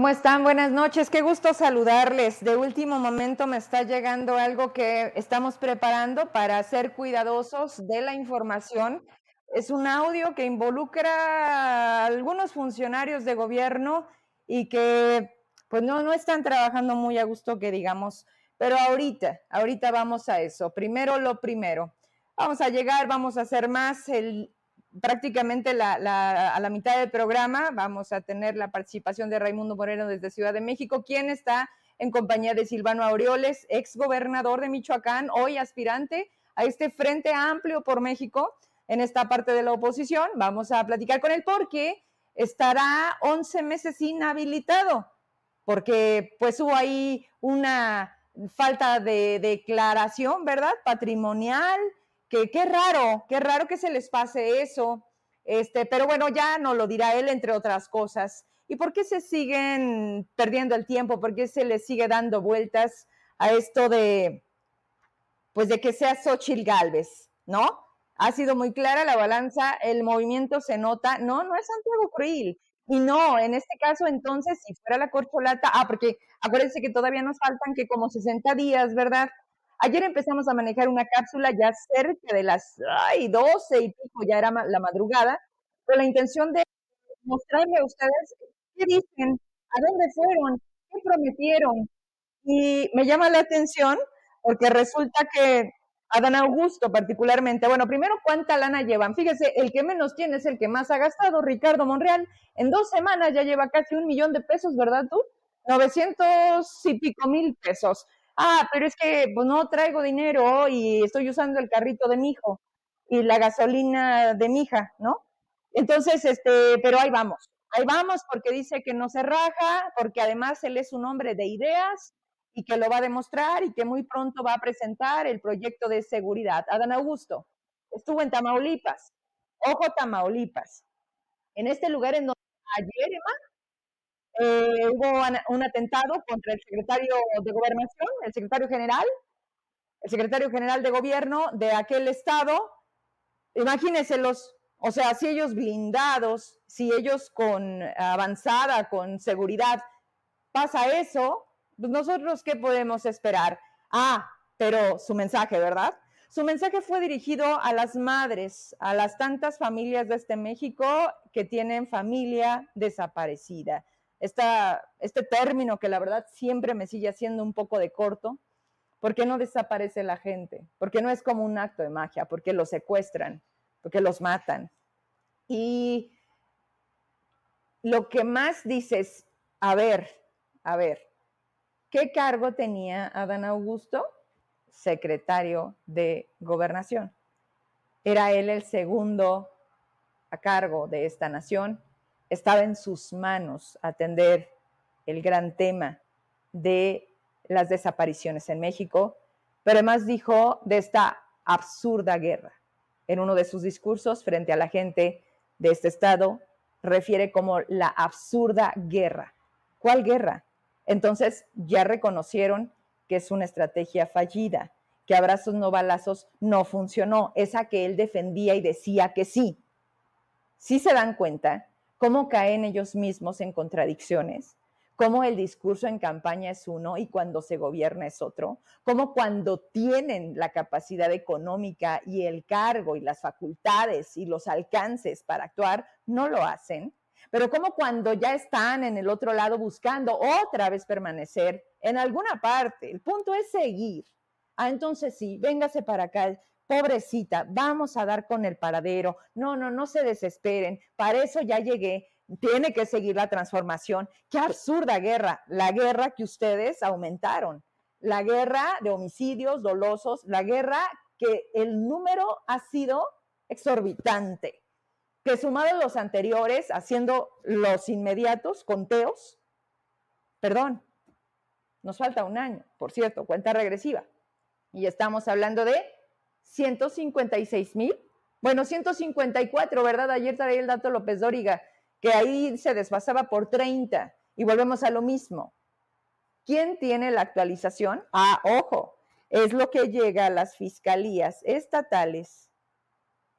¿Cómo están? Buenas noches. Qué gusto saludarles. De último momento me está llegando algo que estamos preparando para ser cuidadosos de la información. Es un audio que involucra a algunos funcionarios de gobierno y que pues no, no están trabajando muy a gusto que digamos. Pero ahorita, ahorita vamos a eso. Primero lo primero. Vamos a llegar, vamos a hacer más. El prácticamente a la mitad del programa vamos a tener la participación de Raimundo Moreno desde Ciudad de México, quien está en compañía de Silvano Aureoles, ex gobernador de Michoacán, hoy aspirante a este Frente Amplio por México en esta parte de la oposición. Vamos a platicar con él porque estará 11 meses inhabilitado, porque pues hubo ahí una falta de declaración, ¿verdad? Patrimonial, que qué raro, qué raro que se les pase eso. Este, pero bueno, ya no lo dirá él, entre otras cosas. ¿Y por qué se siguen perdiendo el tiempo? ¿Por qué se les sigue dando vueltas a esto de, pues de que sea Xochitl Galvez, ¿no? Ha sido muy clara la balanza, el movimiento se nota, no, no es Santiago Krill. Y no, en este caso, entonces, si fuera la corcholata, ah, porque acuérdense que todavía nos faltan que como 60 días, ¿verdad? Ayer empezamos a manejar una cápsula ya cerca de las ay, 12 y pico, ya era la madrugada, con la intención de mostrarle a ustedes qué dicen, a dónde fueron, qué prometieron. Y me llama la atención porque resulta que Adán Augusto particularmente, bueno, primero, ¿cuánta lana llevan? Fíjese, el que menos tiene es el que más ha gastado, Ricardo Monreal. En dos semanas ya lleva casi un millón de pesos, ¿verdad tú? 900 y pico mil pesos ah, pero es que pues, no traigo dinero y estoy usando el carrito de mi hijo y la gasolina de mi hija, ¿no? Entonces, este, pero ahí vamos, ahí vamos porque dice que no se raja, porque además él es un hombre de ideas y que lo va a demostrar y que muy pronto va a presentar el proyecto de seguridad. Adán Augusto estuvo en Tamaulipas, ojo Tamaulipas, en este lugar en donde ayer, Emma, eh, hubo un atentado contra el secretario de Gobernación, el secretario general, el secretario general de gobierno de aquel estado. Imagínense los, o sea, si ellos blindados, si ellos con avanzada, con seguridad, pasa eso, pues nosotros qué podemos esperar. Ah, pero su mensaje, ¿verdad? Su mensaje fue dirigido a las madres, a las tantas familias de este México que tienen familia desaparecida este término que la verdad siempre me sigue haciendo un poco de corto, ¿por qué no desaparece la gente? Porque no es como un acto de magia, porque los secuestran, porque los matan. Y lo que más dices, a ver, a ver, ¿qué cargo tenía Adán Augusto? Secretario de Gobernación. Era él el segundo a cargo de esta nación estaba en sus manos atender el gran tema de las desapariciones en México, pero además dijo de esta absurda guerra. En uno de sus discursos frente a la gente de este estado, refiere como la absurda guerra. ¿Cuál guerra? Entonces ya reconocieron que es una estrategia fallida, que abrazos no balazos no funcionó, esa que él defendía y decía que sí. Sí se dan cuenta cómo caen ellos mismos en contradicciones, cómo el discurso en campaña es uno y cuando se gobierna es otro, cómo cuando tienen la capacidad económica y el cargo y las facultades y los alcances para actuar, no lo hacen, pero como cuando ya están en el otro lado buscando otra vez permanecer en alguna parte, el punto es seguir. Ah, entonces sí, véngase para acá, pobrecita, vamos a dar con el paradero. No, no, no se desesperen. Para eso ya llegué. Tiene que seguir la transformación. Qué absurda guerra. La guerra que ustedes aumentaron. La guerra de homicidios dolosos. La guerra que el número ha sido exorbitante. Que sumado a los anteriores, haciendo los inmediatos conteos, perdón, nos falta un año, por cierto, cuenta regresiva. Y estamos hablando de 156 mil. Bueno, 154, ¿verdad? Ayer traía el dato López Dóriga, que ahí se desfasaba por 30 y volvemos a lo mismo. ¿Quién tiene la actualización? Ah, ojo, es lo que llega a las fiscalías estatales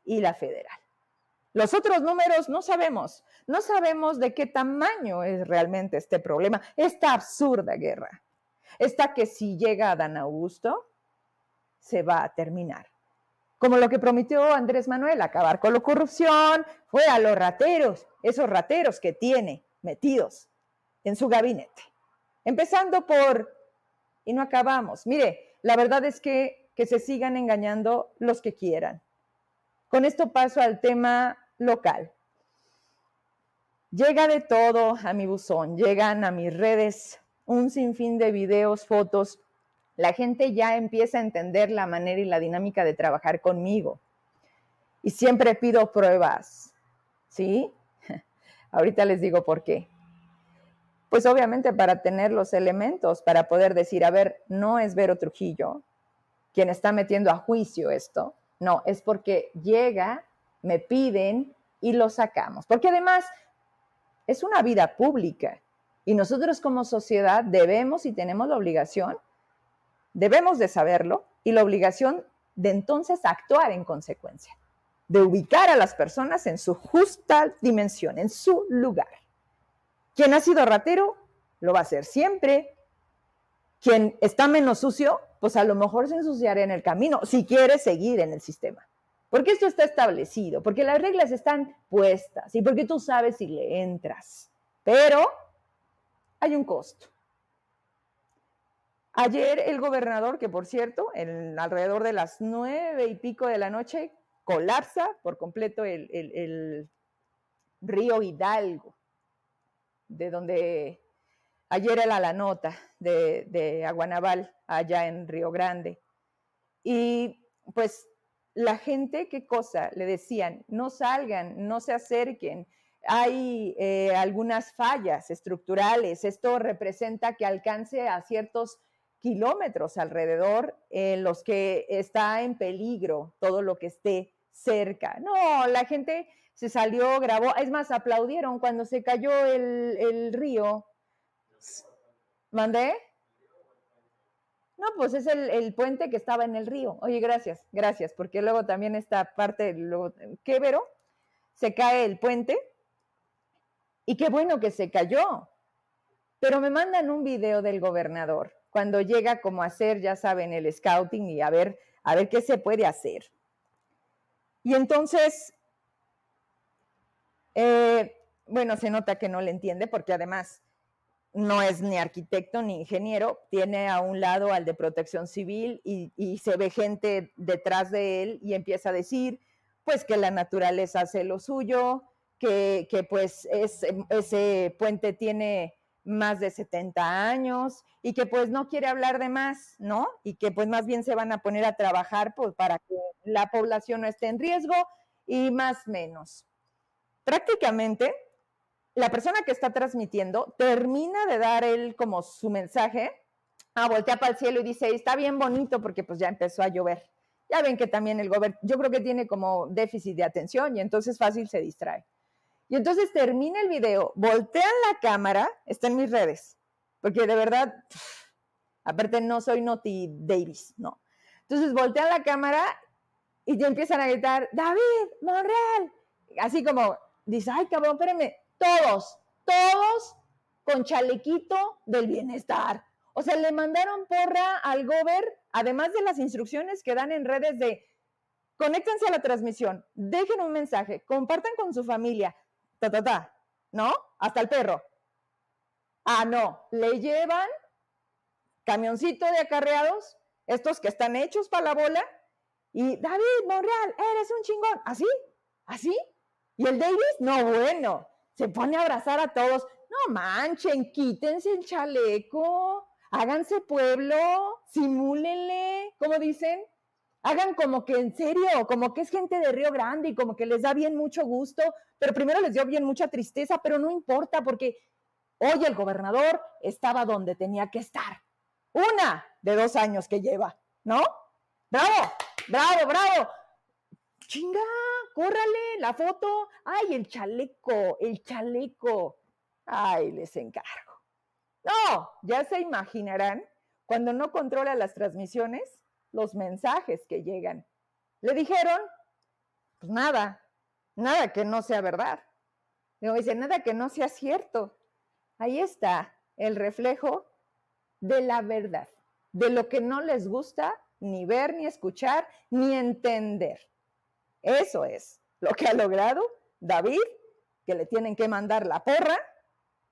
y la federal. Los otros números no sabemos, no sabemos de qué tamaño es realmente este problema, esta absurda guerra, esta que si llega a Dan Augusto, se va a terminar. Como lo que prometió Andrés Manuel, acabar con la corrupción, fue a los rateros, esos rateros que tiene metidos en su gabinete. Empezando por, y no acabamos, mire, la verdad es que, que se sigan engañando los que quieran. Con esto paso al tema local. Llega de todo a mi buzón, llegan a mis redes un sinfín de videos, fotos. La gente ya empieza a entender la manera y la dinámica de trabajar conmigo. Y siempre pido pruebas, ¿sí? Ahorita les digo por qué. Pues obviamente para tener los elementos, para poder decir, a ver, no es Vero Trujillo quien está metiendo a juicio esto, no, es porque llega, me piden y lo sacamos. Porque además es una vida pública y nosotros como sociedad debemos y tenemos la obligación, debemos de saberlo y la obligación de entonces actuar en consecuencia, de ubicar a las personas en su justa dimensión, en su lugar. Quien ha sido ratero lo va a hacer siempre. Quien está menos sucio pues a lo mejor se ensuciará en el camino, si quiere seguir en el sistema. Porque esto está establecido, porque las reglas están puestas y porque tú sabes si le entras. Pero hay un costo. Ayer el gobernador, que por cierto, alrededor de las nueve y pico de la noche, colapsa por completo el, el río Hidalgo, de donde Ayer era la nota de, de Aguanaval, allá en Río Grande. Y pues la gente, ¿qué cosa? Le decían, no salgan, no se acerquen. Hay eh, algunas fallas estructurales. Esto representa que alcance a ciertos kilómetros alrededor en los que está en peligro todo lo que esté cerca. No, la gente se salió, grabó, es más, aplaudieron cuando se cayó el, el río ¿Mandé? No, pues es el, puente que estaba en el río. Oye, gracias, gracias, porque luego también esta parte, luego, Quévero, se cae el puente y qué bueno que se cayó. Pero me mandan un video del gobernador cuando llega como a hacer, ya saben, el scouting y a ver, a ver qué se puede hacer. Y entonces, eh, bueno, se nota que no le entiende porque además no es ni arquitecto ni ingeniero, tiene a un lado al de protección civil y, se ve gente detrás de él y empieza a decir, pues que la naturaleza hace lo suyo, que, pues ese puente tiene más de 70 años y que pues no quiere hablar de más, ¿no? Y que pues más bien se van a poner a trabajar pues, para que la población no esté en riesgo y más menos. Prácticamente la persona que está transmitiendo termina de dar él como su mensaje, ah, voltea para el cielo y dice, está bien bonito porque pues ya empezó a llover. Ya ven que también el gobierno, yo creo que tiene como déficit de atención y entonces fácil se distrae. Y entonces termina el video, voltean la cámara, está en mis redes, porque de verdad, aparte no soy Noti Davis, no. Entonces voltean la cámara y ya empiezan a gritar, David, Monreal, así como, dice, ay cabrón, espérame, todos, todos con chalequito del bienestar. O sea, le mandaron porra al gober, además de las instrucciones que dan en redes de conéctense a la transmisión, dejen un mensaje, compartan con su familia, ta, ta, ta, ¿no? Hasta el perro. Ah, no, le llevan camioncito de acarreados, estos que están hechos para la bola, y David Monreal, eres un chingón. ¿Así? ¿Así? ¿Y el Davis? No, bueno se pone a abrazar a todos. No manchen, quítense el chaleco, háganse pueblo, simúlenle, como dicen, hagan como que en serio, como que es gente de Río Grande y como que les da bien mucho gusto, pero primero les dio bien mucha tristeza, pero no importa porque hoy el gobernador estaba donde tenía que estar. Una de dos años que lleva, ¿no? Bravo, bravo, bravo chinga, córrale la foto. Ay, el chaleco, el chaleco. Ay, les encargo. No, ya se imaginarán cuando no controla las transmisiones, los mensajes que llegan. Le dijeron, pues nada, nada que no sea verdad. No dice nada que no sea cierto. Ahí está el reflejo de la verdad, de lo que no les gusta ni ver, ni escuchar, ni entender. Eso es lo que ha logrado David, que le tienen que mandar la porra.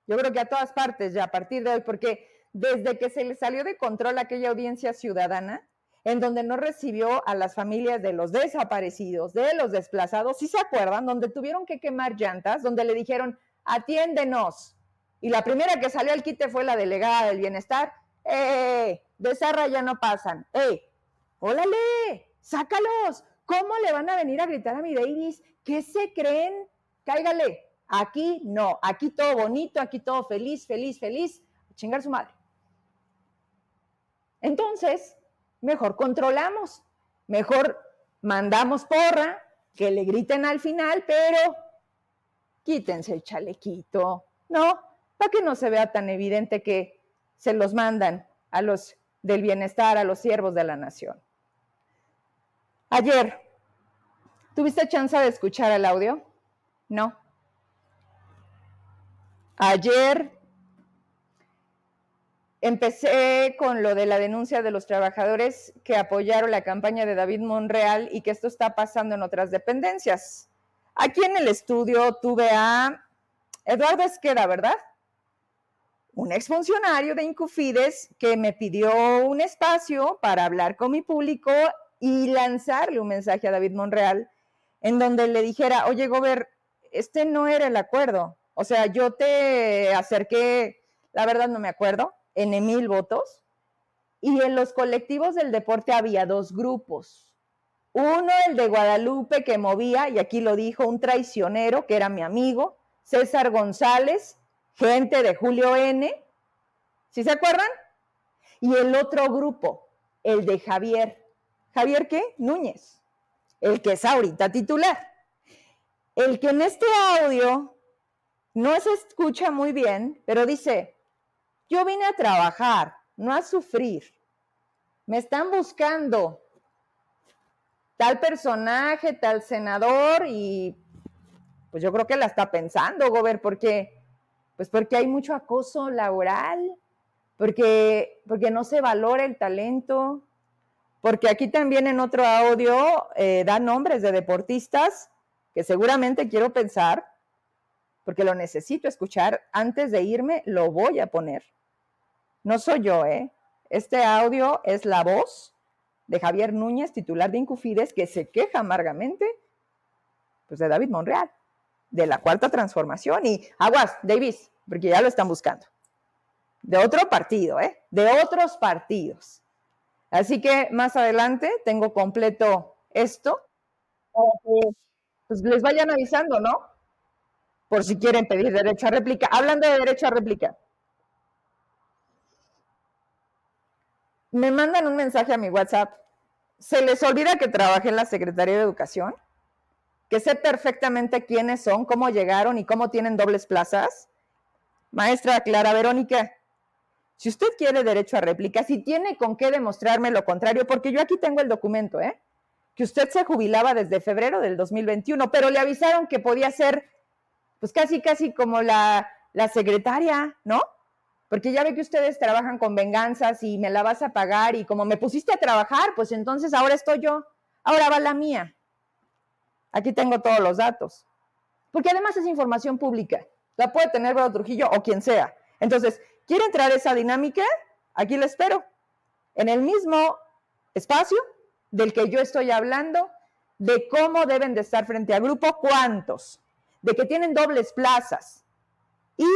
Yo creo que a todas partes ya a partir de hoy, porque desde que se le salió de control aquella audiencia ciudadana, en donde no recibió a las familias de los desaparecidos, de los desplazados, ¿sí se acuerdan? Donde tuvieron que quemar llantas, donde le dijeron, atiéndenos. Y la primera que salió al quite fue la delegada del bienestar. ¡Eh! De esa ya no pasan. ¡Eh! ¡Órale! ¡Sácalos! ¿Cómo le van a venir a gritar a mi Davis? ¿Qué se creen? Cáigale. Aquí no, aquí todo bonito, aquí todo feliz, feliz, feliz. Chingar su madre. Entonces, mejor controlamos, mejor mandamos porra, que le griten al final, pero quítense el chalequito, ¿no? Para que no se vea tan evidente que se los mandan a los del bienestar, a los siervos de la nación. Ayer, ¿tuviste chance de escuchar el audio? No. Ayer Empecé con lo de la denuncia de los trabajadores que apoyaron la campaña de David Monreal y que esto está pasando en otras dependencias. Aquí en el estudio tuve a Eduardo Esqueda, ¿verdad? Un exfuncionario de Incufides que me pidió un espacio para hablar con mi público y lanzarle un mensaje a David Monreal en donde le dijera, oye, Gober, este no era el acuerdo. O sea, yo te acerqué, la verdad no me acuerdo, en mil votos. Y en los colectivos del deporte había dos grupos. Uno, el de Guadalupe, que movía, y aquí lo dijo, un traicionero, que era mi amigo, César González, gente de Julio N. ¿Sí se acuerdan? Y el otro grupo, el de Javier. ¿Javier qué? Núñez, el que es ahorita titular. El que en este audio no se escucha muy bien, pero dice, yo vine a trabajar, no a sufrir. Me están buscando tal personaje, tal senador y pues yo creo que la está pensando, Gober, porque pues porque hay mucho acoso laboral, porque porque no se valora el talento, porque aquí también en otro audio eh, da nombres de deportistas que seguramente quiero pensar, porque lo necesito escuchar antes de irme, lo voy a poner. No soy yo, ¿eh? Este audio es la voz de Javier Núñez, titular de Incufides, que se queja amargamente pues, de David Monreal, de la cuarta transformación. Y aguas, Davis, porque ya lo están buscando. De otro partido, ¿eh? De otros partidos. Así que más adelante tengo completo esto pues les vayan avisando, ¿no? Por si quieren pedir derecho a réplica. Hablando de derecho a réplica, me mandan un mensaje a mi WhatsApp. ¿Se les olvida que trabajé en la Secretaría de Educación? Que sé perfectamente quiénes son, cómo llegaron y cómo tienen dobles plazas. Maestra Clara Verónica, si usted quiere derecho a réplica, si tiene con qué demostrarme lo contrario, porque yo aquí tengo el documento, ¿eh? Que usted se jubilaba desde febrero del 2021, pero le avisaron que podía ser, pues casi, casi como la, la secretaria, ¿no? Porque ya ve que ustedes trabajan con venganzas y me la vas a pagar y como me pusiste a trabajar, pues entonces ahora estoy yo, ahora va la mía. Aquí tengo todos los datos. Porque además es información pública. La puede tener Bruno Trujillo o quien sea. Entonces, ¿quiere entrar esa dinámica? Aquí la espero. En el mismo espacio del que yo estoy hablando, de cómo deben de estar frente a grupo, cuántos, de que tienen dobles plazas y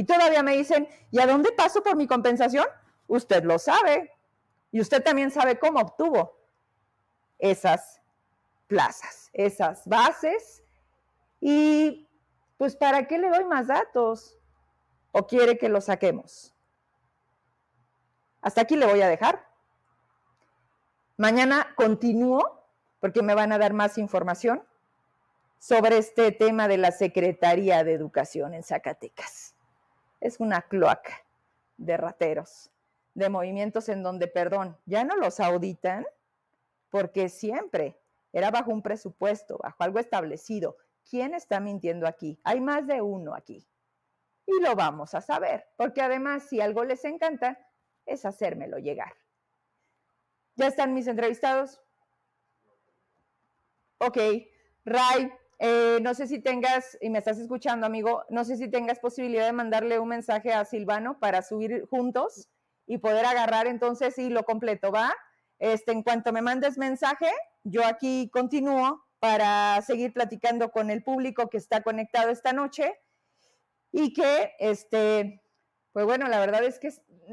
y todavía me dicen, ¿y a dónde paso por mi compensación? Usted lo sabe. Y usted también sabe cómo obtuvo esas plazas, esas bases. Y pues, ¿para qué le doy más datos? ¿O quiere que lo saquemos? Hasta aquí le voy a dejar. Mañana continúo porque me van a dar más información sobre este tema de la Secretaría de Educación en Zacatecas es una cloaca de rateros, de movimientos en donde, perdón, ya no los auditan porque siempre era bajo un presupuesto, bajo algo establecido. ¿Quién está mintiendo aquí? Hay más de uno aquí. Y lo vamos a saber, porque además si algo les encanta, es hacérmelo llegar. ¿Ya están mis entrevistados? Ok, Ray, eh, no sé si tengas, y me estás escuchando, amigo, no sé si tengas posibilidad de mandarle un mensaje a Silvano para subir juntos y poder agarrar entonces y lo completo, ¿va? Este, en cuanto me mandes mensaje, yo aquí continúo para seguir platicando con el público que está conectado esta noche y que, este, pues bueno, la verdad es que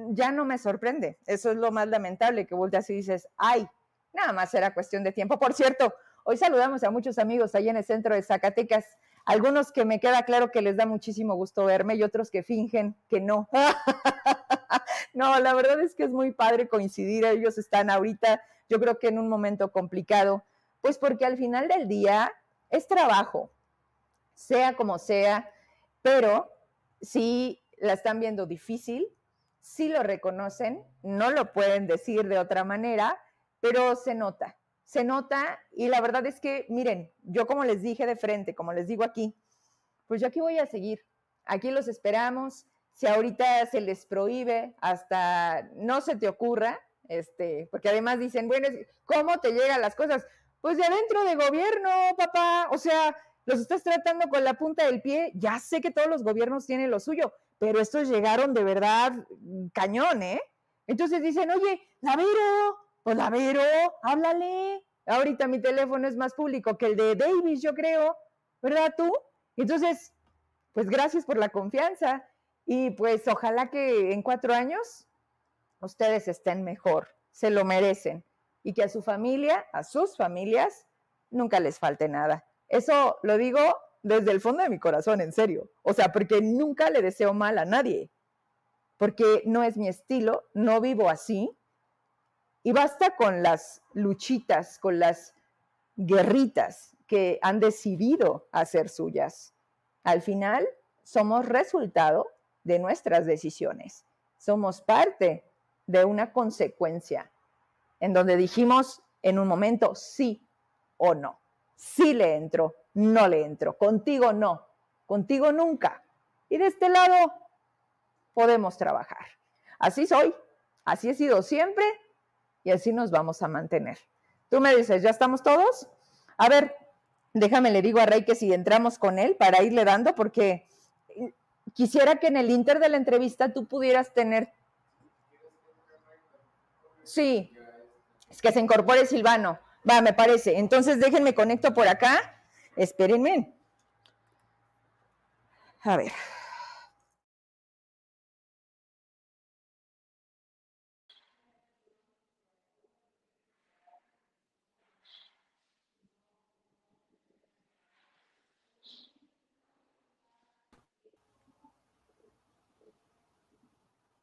ya no me sorprende. Eso es lo más lamentable, que volteas y dices, ay, nada más era cuestión de tiempo. Por cierto, Hoy saludamos a muchos amigos allá en el centro de Zacatecas, algunos que me queda claro que les da muchísimo gusto verme y otros que fingen que no. no, la verdad es que es muy padre coincidir, ellos están ahorita, yo creo que en un momento complicado, pues porque al final del día es trabajo, sea como sea, pero si la están viendo difícil, si lo reconocen, no lo pueden decir de otra manera, pero se nota, se nota y la verdad es que, miren, yo como les dije de frente, como les digo aquí, pues yo aquí voy a seguir, aquí los esperamos, si ahorita se les prohíbe hasta no se te ocurra, este, porque además dicen, bueno, ¿cómo te llegan las cosas? Pues de adentro de gobierno, papá, o sea, los estás tratando con la punta del pie, ya sé que todos los gobiernos tienen lo suyo, pero estos llegaron de verdad cañón, ¿eh? Entonces dicen, oye, Lavero, pues Lavero, háblale. Ahorita mi teléfono es más público que el de Davis, yo creo, ¿verdad tú? Entonces, pues gracias por la confianza y pues ojalá que en cuatro años ustedes estén mejor, se lo merecen y que a su familia, a sus familias, nunca les falte nada. Eso lo digo desde el fondo de mi corazón, en serio. O sea, porque nunca le deseo mal a nadie, porque no es mi estilo, no vivo así y basta con las luchitas, con las guerritas que han decidido hacer suyas. Al final, somos resultado de nuestras decisiones. Somos parte de una consecuencia en donde dijimos en un momento sí o no. Sí le entro, no le entro. Contigo no, contigo nunca. Y de este lado podemos trabajar. Así soy, así he sido siempre y así nos vamos a mantener. Tú me dices, ¿ya estamos todos? A ver, déjame le digo a Rey que si entramos con él para irle dando, porque quisiera que en el inter de la entrevista tú pudieras tener... Sí, es que se incorpore Silvano. Va, me parece. Entonces déjenme conecto por acá. Espérenme. A ver.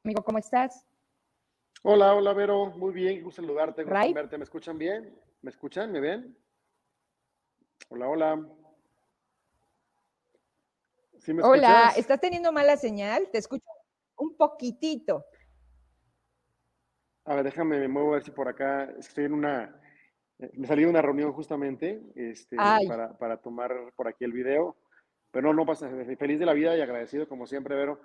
Amigo, ¿cómo estás? Hola, hola, Vero. Muy bien, gusto saludarte, gusto verte. ¿Me escuchan bien? ¿Me escuchan? ¿Me ven? Hola, hola. ¿Sí me hola, ¿estás teniendo mala señal? Te escucho un poquitito. A ver, déjame, me muevo a ver si por acá estoy en una. Eh, me salí de una reunión justamente este, para, para, tomar por aquí el video. Pero no, no pasa. Feliz de la vida y agradecido como siempre, Vero.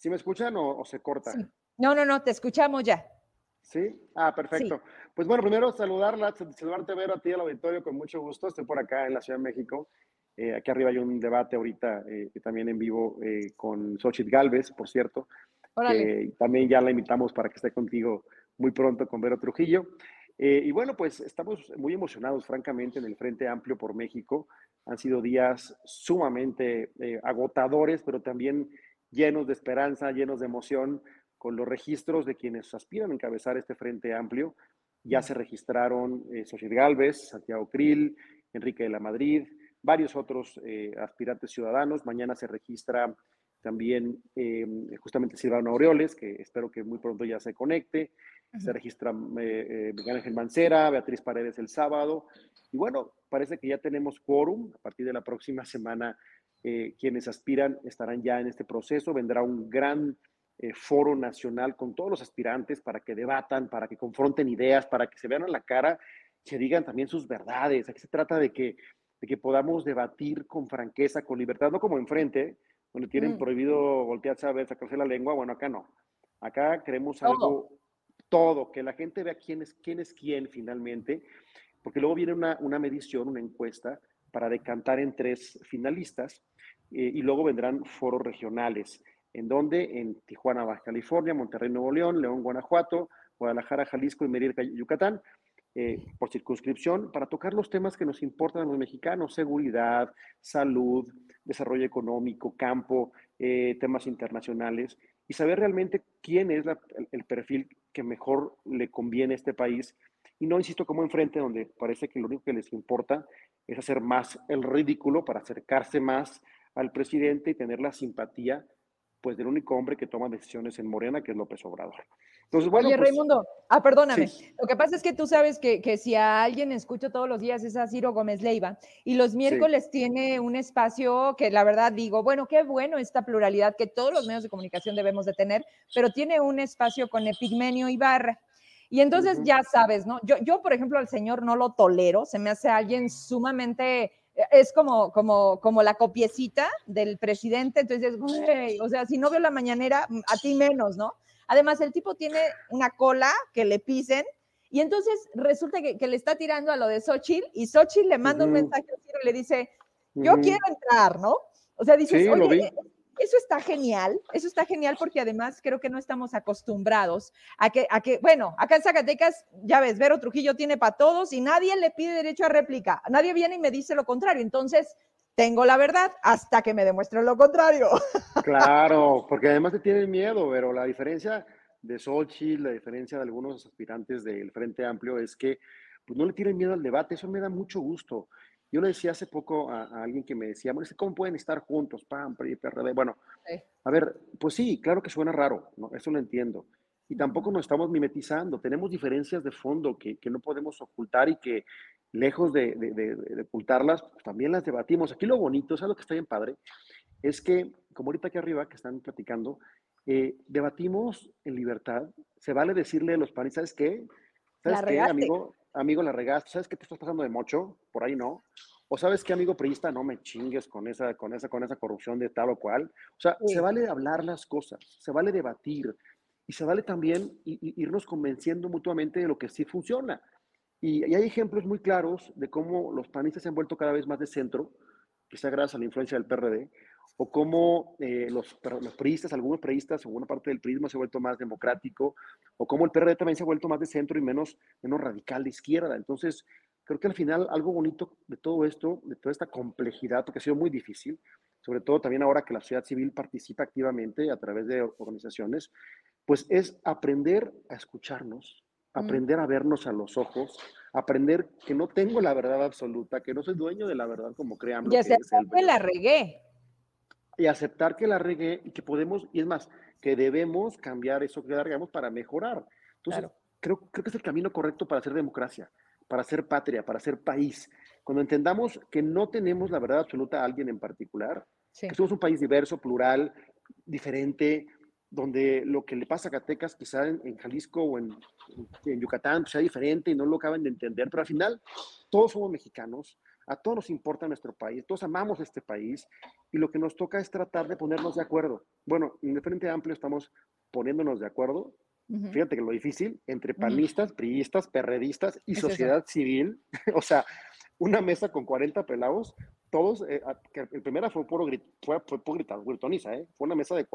¿Sí me escuchan o, se corta? No, no, no, te escuchamos ya. ¿Sí? Ah, perfecto. Pues bueno, primero saludarla, saludarte, ver a ti al auditorio con mucho gusto. Estoy por acá en la Ciudad de México. Eh, aquí arriba hay un debate ahorita eh, también en vivo eh, con Xochitl Galvez, por cierto. también ya la invitamos para que esté contigo muy pronto con Vero Trujillo. y bueno, pues estamos muy emocionados, francamente, en el Frente Amplio por México. Han sido días sumamente agotadores, pero también llenos de esperanza, llenos de emoción, con los registros de quienes aspiran a encabezar este frente amplio. Ya se registraron eh, Galvez, Santiago Krill, Enrique de la Madrid, varios otros eh, aspirantes ciudadanos. Mañana se registra también eh, justamente Silvano Aureoles, que espero que muy pronto ya se conecte. Se registra eh, Miguel Ángel Mancera, Beatriz Paredes el sábado. Y bueno, parece que ya tenemos quórum. A partir de la próxima semana eh, quienes aspiran estarán ya en este proceso. Vendrá un gran eh, foro nacional con todos los aspirantes para que debatan, para que confronten ideas, para que se vean a la cara se digan también sus verdades. Aquí se trata de que, de que podamos debatir con franqueza, con libertad, no como enfrente, donde tienen mm. prohibido voltearse a ver, sacarse la lengua. Bueno, acá no. Acá queremos algo, todo, que la gente vea quién es quién, es quién finalmente, porque luego viene una, una medición, una encuesta para decantar en tres finalistas eh, y luego vendrán foros regionales. ¿En donde En Tijuana, Baja California, Monterrey, Nuevo León, León, Guanajuato, Guadalajara, Jalisco y Mérida, Yucatán, eh, por circunscripción, para tocar los temas que nos importan a los mexicanos, seguridad, salud, desarrollo económico, campo, eh, temas internacionales, y saber realmente quién es el, perfil que mejor le conviene a este país. Y no insisto como enfrente, donde parece que lo único que les importa es hacer más el ridículo para acercarse más al presidente y tener la simpatía pues del único hombre que toma decisiones en Morena, que es López Obrador. Entonces, bueno, Oye, pues, Raimundo, ah, perdóname. Lo que pasa es que tú sabes que, que, si a alguien escucho todos los días es a Ciro Gómez Leiva y los miércoles tiene un espacio que la verdad digo, bueno, qué bueno esta pluralidad que todos los medios de comunicación debemos de tener, pero tiene un espacio con Epigmenio Ibarra. Y entonces ya sabes, ¿no? Yo, yo, por ejemplo, al señor no lo tolero, se me hace alguien sumamente es como, como, como la copiecita del presidente, entonces, o sea, si no veo la mañanera, a ti menos, ¿no? Además, el tipo tiene una cola que le pisen y entonces resulta que, le está tirando a lo de Xochitl y Xochitl le manda un mensaje y le dice, yo quiero entrar, ¿no? O sea, dices, oye, eso está genial, eso está genial porque además creo que no estamos acostumbrados a que, a que, bueno, acá en Zacatecas, ya ves, Vero Trujillo tiene para todos y nadie le pide derecho a réplica, nadie viene y me dice lo contrario, entonces tengo la verdad hasta que me demuestren lo contrario. Claro, porque además te tienen miedo, pero la diferencia de Sochi, la diferencia de algunos aspirantes del Frente Amplio es que pues, no le tienen miedo al debate, eso me da mucho gusto. Yo le decía hace poco a, alguien que me decía, bueno, ¿cómo pueden estar juntos, PAN, PRI, PRD? Bueno, a ver, pues sí, claro que suena raro, ¿no? eso lo entiendo. Y tampoco nos estamos mimetizando, tenemos diferencias de fondo que, que no podemos ocultar y que lejos de, de, ocultarlas, pues también las debatimos. Aquí lo bonito, ¿sabes lo que está bien padre? Es que, como ahorita aquí arriba que están platicando, eh, debatimos en libertad. Se vale decirle a los panistas, ¿sabes qué? ¿Sabes qué, amigo? Amigo, la regaste, ¿sabes qué te estás pasando de mocho? Por ahí no. O sabes qué, amigo priista, no me chingues con esa, con esa, con esa corrupción de tal o cual. O sea, se vale hablar las cosas, se vale debatir y se vale también irnos convenciendo mutuamente de lo que sí funciona. Y, hay ejemplos muy claros de cómo los panistas se han vuelto cada vez más de centro, quizá gracias a la influencia del PRD, o cómo eh, los, los priistas, algunos priistas, o buena parte del prisma se ha vuelto más democrático, o cómo el PRD también se ha vuelto más de centro y menos, menos radical de izquierda. Entonces, creo que al final algo bonito de todo esto, de toda esta complejidad, porque ha sido muy difícil, sobre todo también ahora que la sociedad civil participa activamente a través de organizaciones, pues es aprender a escucharnos, aprender a vernos a los ojos, aprender que no tengo la verdad absoluta, que no soy dueño de la verdad como creamos. Y aceptar que, la regué. Y aceptar que la regué y que podemos, y es más, que debemos cambiar eso que largamos para mejorar. Entonces, creo, creo que es el camino correcto para hacer democracia, para ser patria, para ser país. Cuando entendamos que no tenemos la verdad absoluta a alguien en particular, que somos un país diverso, plural, diferente, donde lo que le pasa a Zacatecas quizá en, Jalisco o en, en Yucatán pues, sea diferente y no lo acaban de entender, pero al final todos somos mexicanos, a todos nos importa nuestro país, todos amamos este país y lo que nos toca es tratar de ponernos de acuerdo. Bueno, en el Frente Amplio estamos poniéndonos de acuerdo. Fíjate que lo difícil entre panistas, priistas, perredistas y sociedad civil, o sea, una mesa con 40 pelados, todos, eh, el primera fue puro grit, fue, fue puro gritar, gritoniza, ¿eh? Fue una mesa de...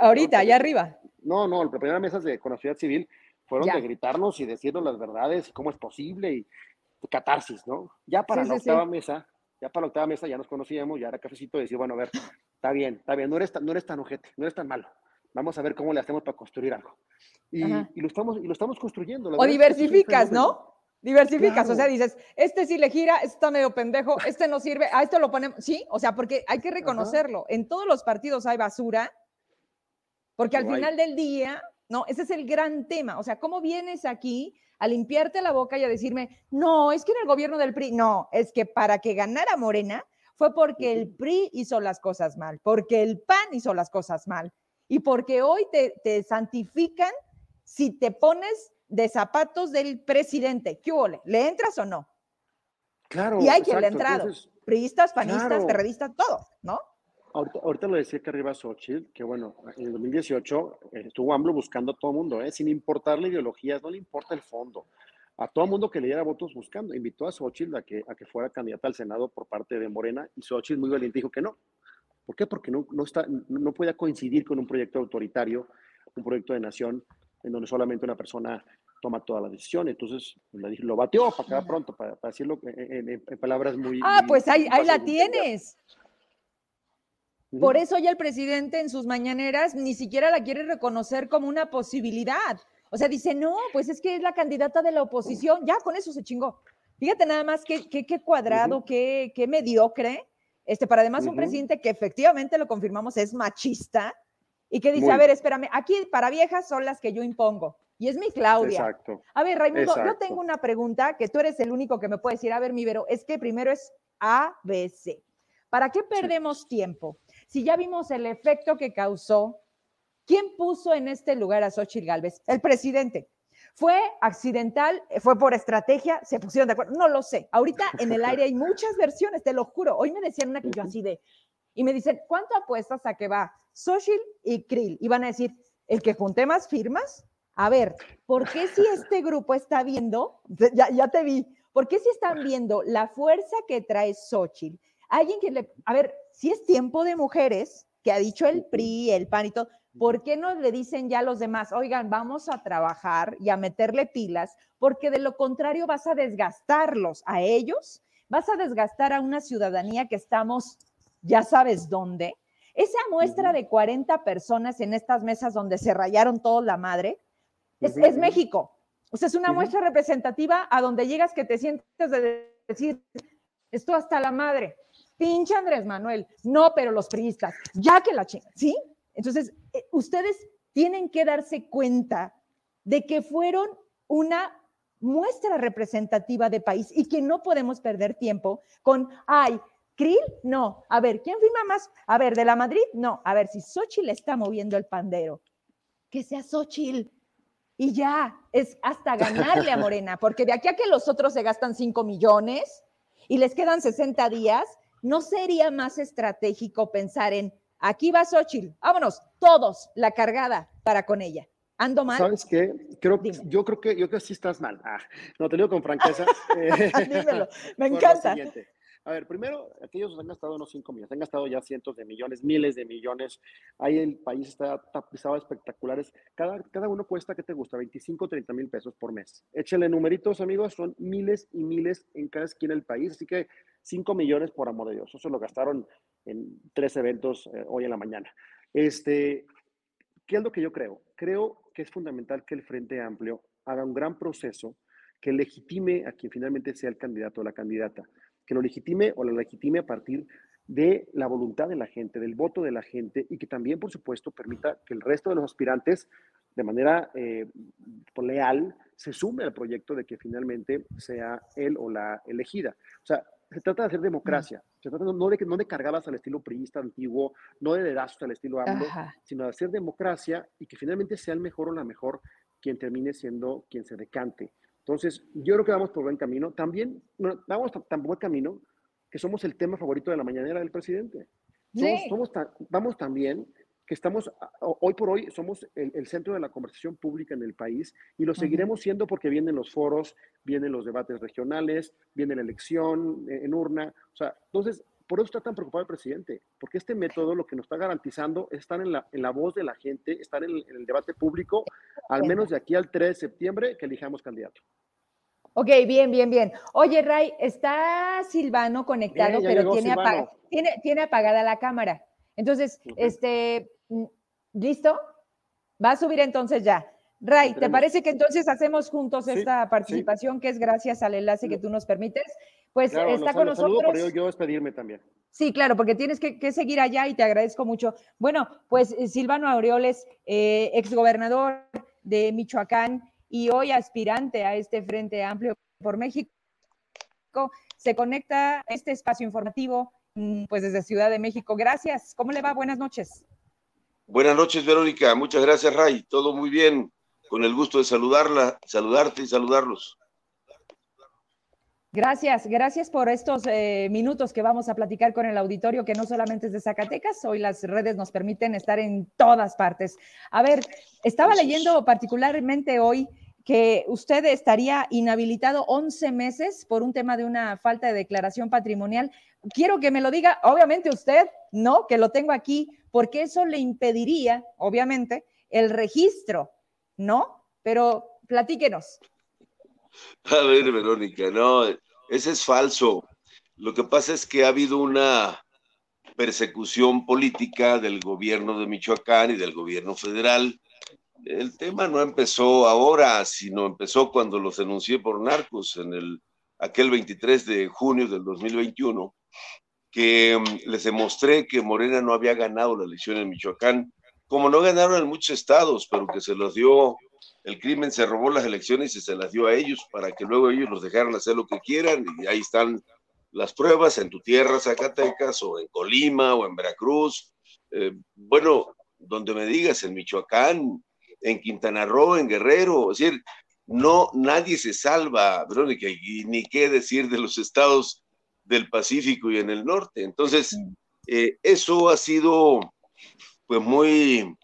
ahorita, allá arriba. No, no, la primera mesa de, con la sociedad civil fueron de gritarnos y decirnos las verdades, cómo es posible y catarsis, ¿no? Ya para la octava mesa, ya para la octava mesa ya nos conocíamos, ya era cafecito y decir, bueno, a ver, está bien, está bien, no eres, tan, no eres tan ojete, no eres tan malo. Vamos a ver cómo le hacemos para construir algo. Y, y lo, estamos, y lo estamos construyendo. o diversificas, ¿no? Diversificas, o sea, dices, este sí le gira, este está medio pendejo, este no sirve, a esto lo ponemos, sí, o sea, porque hay que reconocerlo, en todos los partidos hay basura, porque al final del día, no, ese es el gran tema, o sea, ¿cómo vienes aquí a limpiarte la boca y a decirme, no, es que en el gobierno del PRI, no, es que para que ganara Morena fue porque el PRI hizo las cosas mal, porque el PAN hizo las cosas mal, y porque hoy te, te santifican si te pones de zapatos del presidente. ¿Qué hubo? ¿Le entras o no? Claro. Y hay quien le ha entrado. Priistas, panistas, terroristas, todo, ¿no? Ahorita, lo decía que arriba Xochitl, que bueno, en el 2018 eh, estuvo AMLO buscando a todo el mundo, ¿eh? sin importarle ideologías, no le importa el fondo. A todo el mundo que le diera votos buscando. Invitó a Xochitl a que, a que fuera candidata al Senado por parte de Morena y Xochitl muy valiente dijo que no. ¿Por qué? Porque no, no, está, no podía coincidir con un proyecto autoritario, un proyecto de nación, en donde solamente una persona toma todas las decisiones. Entonces, lo batió para acá pronto, para, decirlo en, palabras muy... Ah, pues ahí, ahí la tienes. Por eso ya el presidente en sus mañaneras ni siquiera la quiere reconocer como una posibilidad. O sea, dice, no, pues es que es la candidata de la oposición. Ya, con eso se chingó. Fíjate nada más qué, qué, cuadrado, qué, qué, mediocre. Este, para además un presidente que efectivamente lo confirmamos es machista y que dice, a ver, espérame, aquí para viejas son las que yo impongo. Y es mi Claudia. Exacto. A ver, Raimundo, yo tengo una pregunta que tú eres el único que me puede decir. A ver, mi Vero, es que primero es ABC. ¿Para qué perdemos tiempo? Si ya vimos el efecto que causó, ¿quién puso en este lugar a Xochitl Galvez? El presidente. ¿Fue accidental? ¿Fue por estrategia? ¿Se pusieron de acuerdo? No lo sé. Ahorita en el aire hay muchas versiones, te lo juro. Hoy me decían una que yo así de, y me dicen, ¿cuánto apuestas a que va Xochitl y Krill? Y van a decir, ¿el que junte más firmas? A ver, ¿por qué si este grupo está viendo, ya, ya te vi, ¿por qué si están viendo la fuerza que trae Xochitl? Alguien que le, a ver, si es tiempo de mujeres, que ha dicho el PRI, el PAN y todo, ¿por qué no le dicen ya a los demás, oigan, vamos a trabajar y a meterle pilas? Porque de lo contrario vas a desgastarlos a ellos, vas a desgastar a una ciudadanía que estamos, ya sabes dónde. Esa muestra de 40 personas en estas mesas donde se rayaron todos la madre, es, es México. O sea, es una muestra representativa a donde llegas que te sientes de decir, esto hasta la madre pinche Andrés Manuel, no, pero los priistas, ya que la chinga, ¿sí? Entonces, eh, ustedes tienen que darse cuenta de que fueron una muestra representativa de país y que no podemos perder tiempo con, ay, Krill, no. A ver, ¿quién firma más? A ver, ¿de la Madrid? No. A ver, si Xochitl está moviendo el pandero, que sea Xochitl. Y ya, es hasta ganarle a Morena, porque de aquí a que los otros se gastan 5 millones y les quedan 60 días, ¿no sería más estratégico pensar en aquí va Xochitl, vámonos, todos, la cargada para con ella? ¿Ando mal? ¿Sabes qué? Creo, yo creo que yo creo que sí estás mal. Ah, no, te digo con franqueza. Dímelo, me encanta. A ver, primero, aquellos han gastado unos 5 millones, han gastado ya cientos de millones, miles de millones. Ahí el país está tapizado espectaculares. Cada, cada uno cuesta, ¿qué te gusta? 25, 30 mil pesos por mes. Échale numeritos, amigos, son miles y miles en cada esquina del país. Así que 5 millones por amor de Dios. Eso lo gastaron en tres eventos eh, hoy en la mañana. Este, ¿Qué es lo que yo creo? Creo que es fundamental que el Frente Amplio haga un gran proceso que legitime a quien finalmente sea el candidato o la candidata que lo legitime o lo legitime a partir de la voluntad de la gente, del voto de la gente y que también, por supuesto, permita que el resto de los aspirantes, de manera eh, leal, se sume al proyecto de que finalmente sea él o la elegida. O sea, se trata de hacer democracia, se trata no de, no de cargarlas al estilo priista antiguo, no de dedazos al estilo AMLO, sino de hacer democracia y que finalmente sea el mejor o la mejor quien termine siendo quien se decante. Entonces, yo creo que vamos por buen camino. También vamos tan buen camino que somos el tema favorito de la mañanera del presidente. Somos, vamos también que estamos, hoy por hoy, somos el, centro de la conversación pública en el país y lo seguiremos siendo porque vienen los foros, vienen los debates regionales, viene la elección en urna. O sea, entonces, por eso está tan preocupado el presidente, porque este método lo que nos está garantizando es estar en la, en la voz de la gente, estar en el, debate público, al menos de aquí al 3 de septiembre que elijamos candidato. Ok, bien, bien, bien. Oye, Ray, está Silvano conectado, pero tiene, tiene, tiene, apagada la cámara. Entonces, este, mm, ¿listo? Va a subir entonces ya. Ray, ¿te parece que entonces hacemos juntos esta participación que es gracias al enlace que tú nos permites? Pues está con nosotros. Saludo, yo despedirme también. Sí, claro, porque tienes que, seguir allá y te agradezco mucho. Bueno, pues eh, Silvano Aureoles, eh, exgobernador de Michoacán y hoy aspirante a este Frente Amplio por México, se conecta a este espacio informativo mm, pues desde Ciudad de México. Gracias. ¿Cómo le va? Buenas noches. Buenas noches, Verónica. Muchas gracias, Ray. Todo muy bien con el gusto de saludarla, saludarte y saludarlos. Gracias, gracias por estos eh, minutos que vamos a platicar con el auditorio, que no solamente es de Zacatecas, hoy las redes nos permiten estar en todas partes. A ver, estaba leyendo particularmente hoy que usted estaría inhabilitado 11 meses por un tema de una falta de declaración patrimonial. Quiero que me lo diga, obviamente usted, no, que lo tengo aquí, porque eso le impediría, obviamente, el registro, ¿no? Pero platíquenos. A ver, Verónica, no, ese es falso. Lo que pasa es que ha habido una persecución política del gobierno de Michoacán y del gobierno federal el tema no empezó ahora, sino empezó cuando los denuncié por narcos en el, aquel 23 de junio del 2021, que mm, les demostré que Morena no había ganado la elección en Michoacán, como no ganaron en muchos estados, pero que se los dio, el crimen se robó las elecciones y se las dio a ellos para que luego ellos los dejaran hacer lo que quieran, y ahí están las pruebas en tu tierra, Zacatecas, o en Colima, o en Veracruz, eh, bueno, donde me digas, en Michoacán, en Quintana Roo, en Guerrero, es decir, no, nadie se salva, Verónica, y ni qué decir de los estados del Pacífico y en el norte. Entonces, eh, eso ha sido pues muy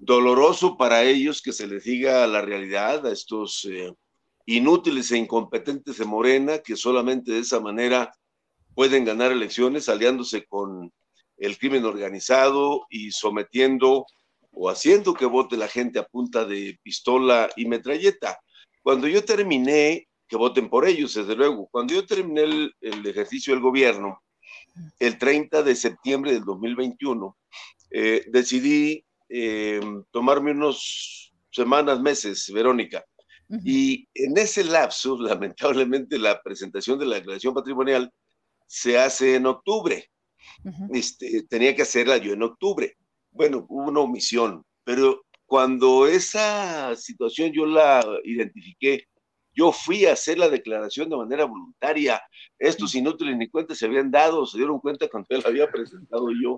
doloroso para ellos que se les diga la realidad a estos eh, inútiles e incompetentes de Morena, que solamente de esa manera pueden ganar elecciones aliándose con el crimen organizado y sometiendo o haciendo que vote la gente a punta de pistola y metralleta. Cuando yo terminé, que voten por ellos, desde luego, cuando yo terminé el, ejercicio del gobierno, el 30 de septiembre del 2021, eh, decidí eh, tomarme unos semanas, meses, Verónica. Y en ese lapso, lamentablemente, la presentación de la declaración patrimonial se hace en octubre. este, tenía que hacerla yo en octubre bueno, hubo una omisión, pero cuando esa situación yo la identifiqué, yo fui a hacer la declaración de manera voluntaria. Estos inútiles ni cuenta se habían dado, se dieron cuenta cuando él había presentado yo.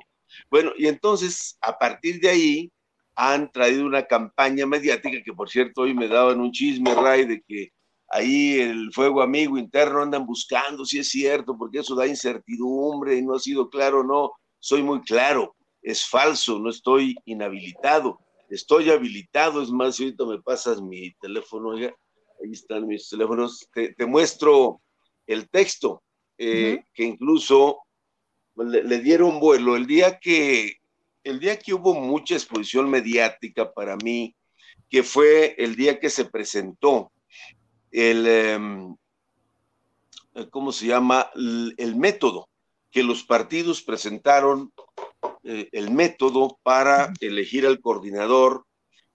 Bueno, y entonces a partir de ahí han traído una campaña mediática que por cierto hoy me daban un chisme, Ray, de que ahí el fuego amigo interno andan buscando si es cierto, porque eso da incertidumbre y no ha sido claro, no, soy muy claro es falso, no estoy inhabilitado, estoy habilitado, es más, si ahorita me pasas mi teléfono, ahí están mis teléfonos, te, muestro el texto, eh, que incluso le, dieron vuelo el día que el día que hubo mucha exposición mediática para mí, que fue el día que se presentó el, em, ¿cómo se llama? el método que los partidos presentaron eh, el método para elegir al coordinador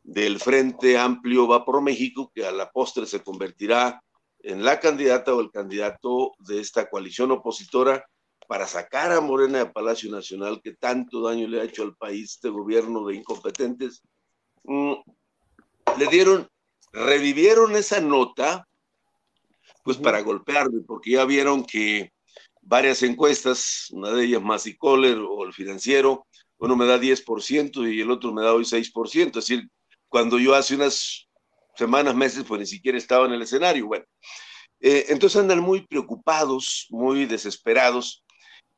del Frente Amplio Va por México, que a la postre se convertirá en la candidata o el candidato de esta coalición opositora para sacar a Morena de Palacio Nacional, que tanto daño le ha hecho al país este gobierno de incompetentes. Mm, le dieron, revivieron esa nota, pues para golpearme, porque ya vieron que varias encuestas, una de ellas Massey Kohler o el financiero, uno me da 10% y el otro me da hoy 6%, es decir, cuando yo hace unas semanas, meses, pues ni siquiera estaba en el escenario. Bueno, eh, entonces andan muy preocupados, muy desesperados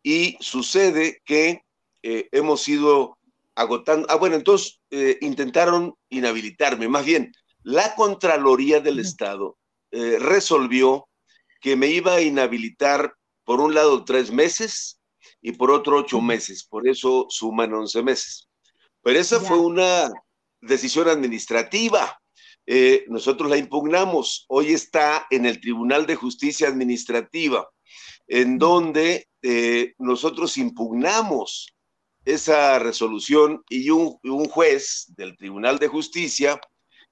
y sucede que eh, hemos ido agotando, ah, bueno, entonces eh, intentaron inhabilitarme, más bien, la Contraloría del Estado resolvió que me iba a inhabilitar por un lado tres meses y por otro ocho meses, por eso suman once meses. Pero esa fue una decisión administrativa. Eh, nosotros la impugnamos. Hoy está en el Tribunal de Justicia Administrativa, en donde eh, nosotros impugnamos esa resolución y un, un, juez del Tribunal de Justicia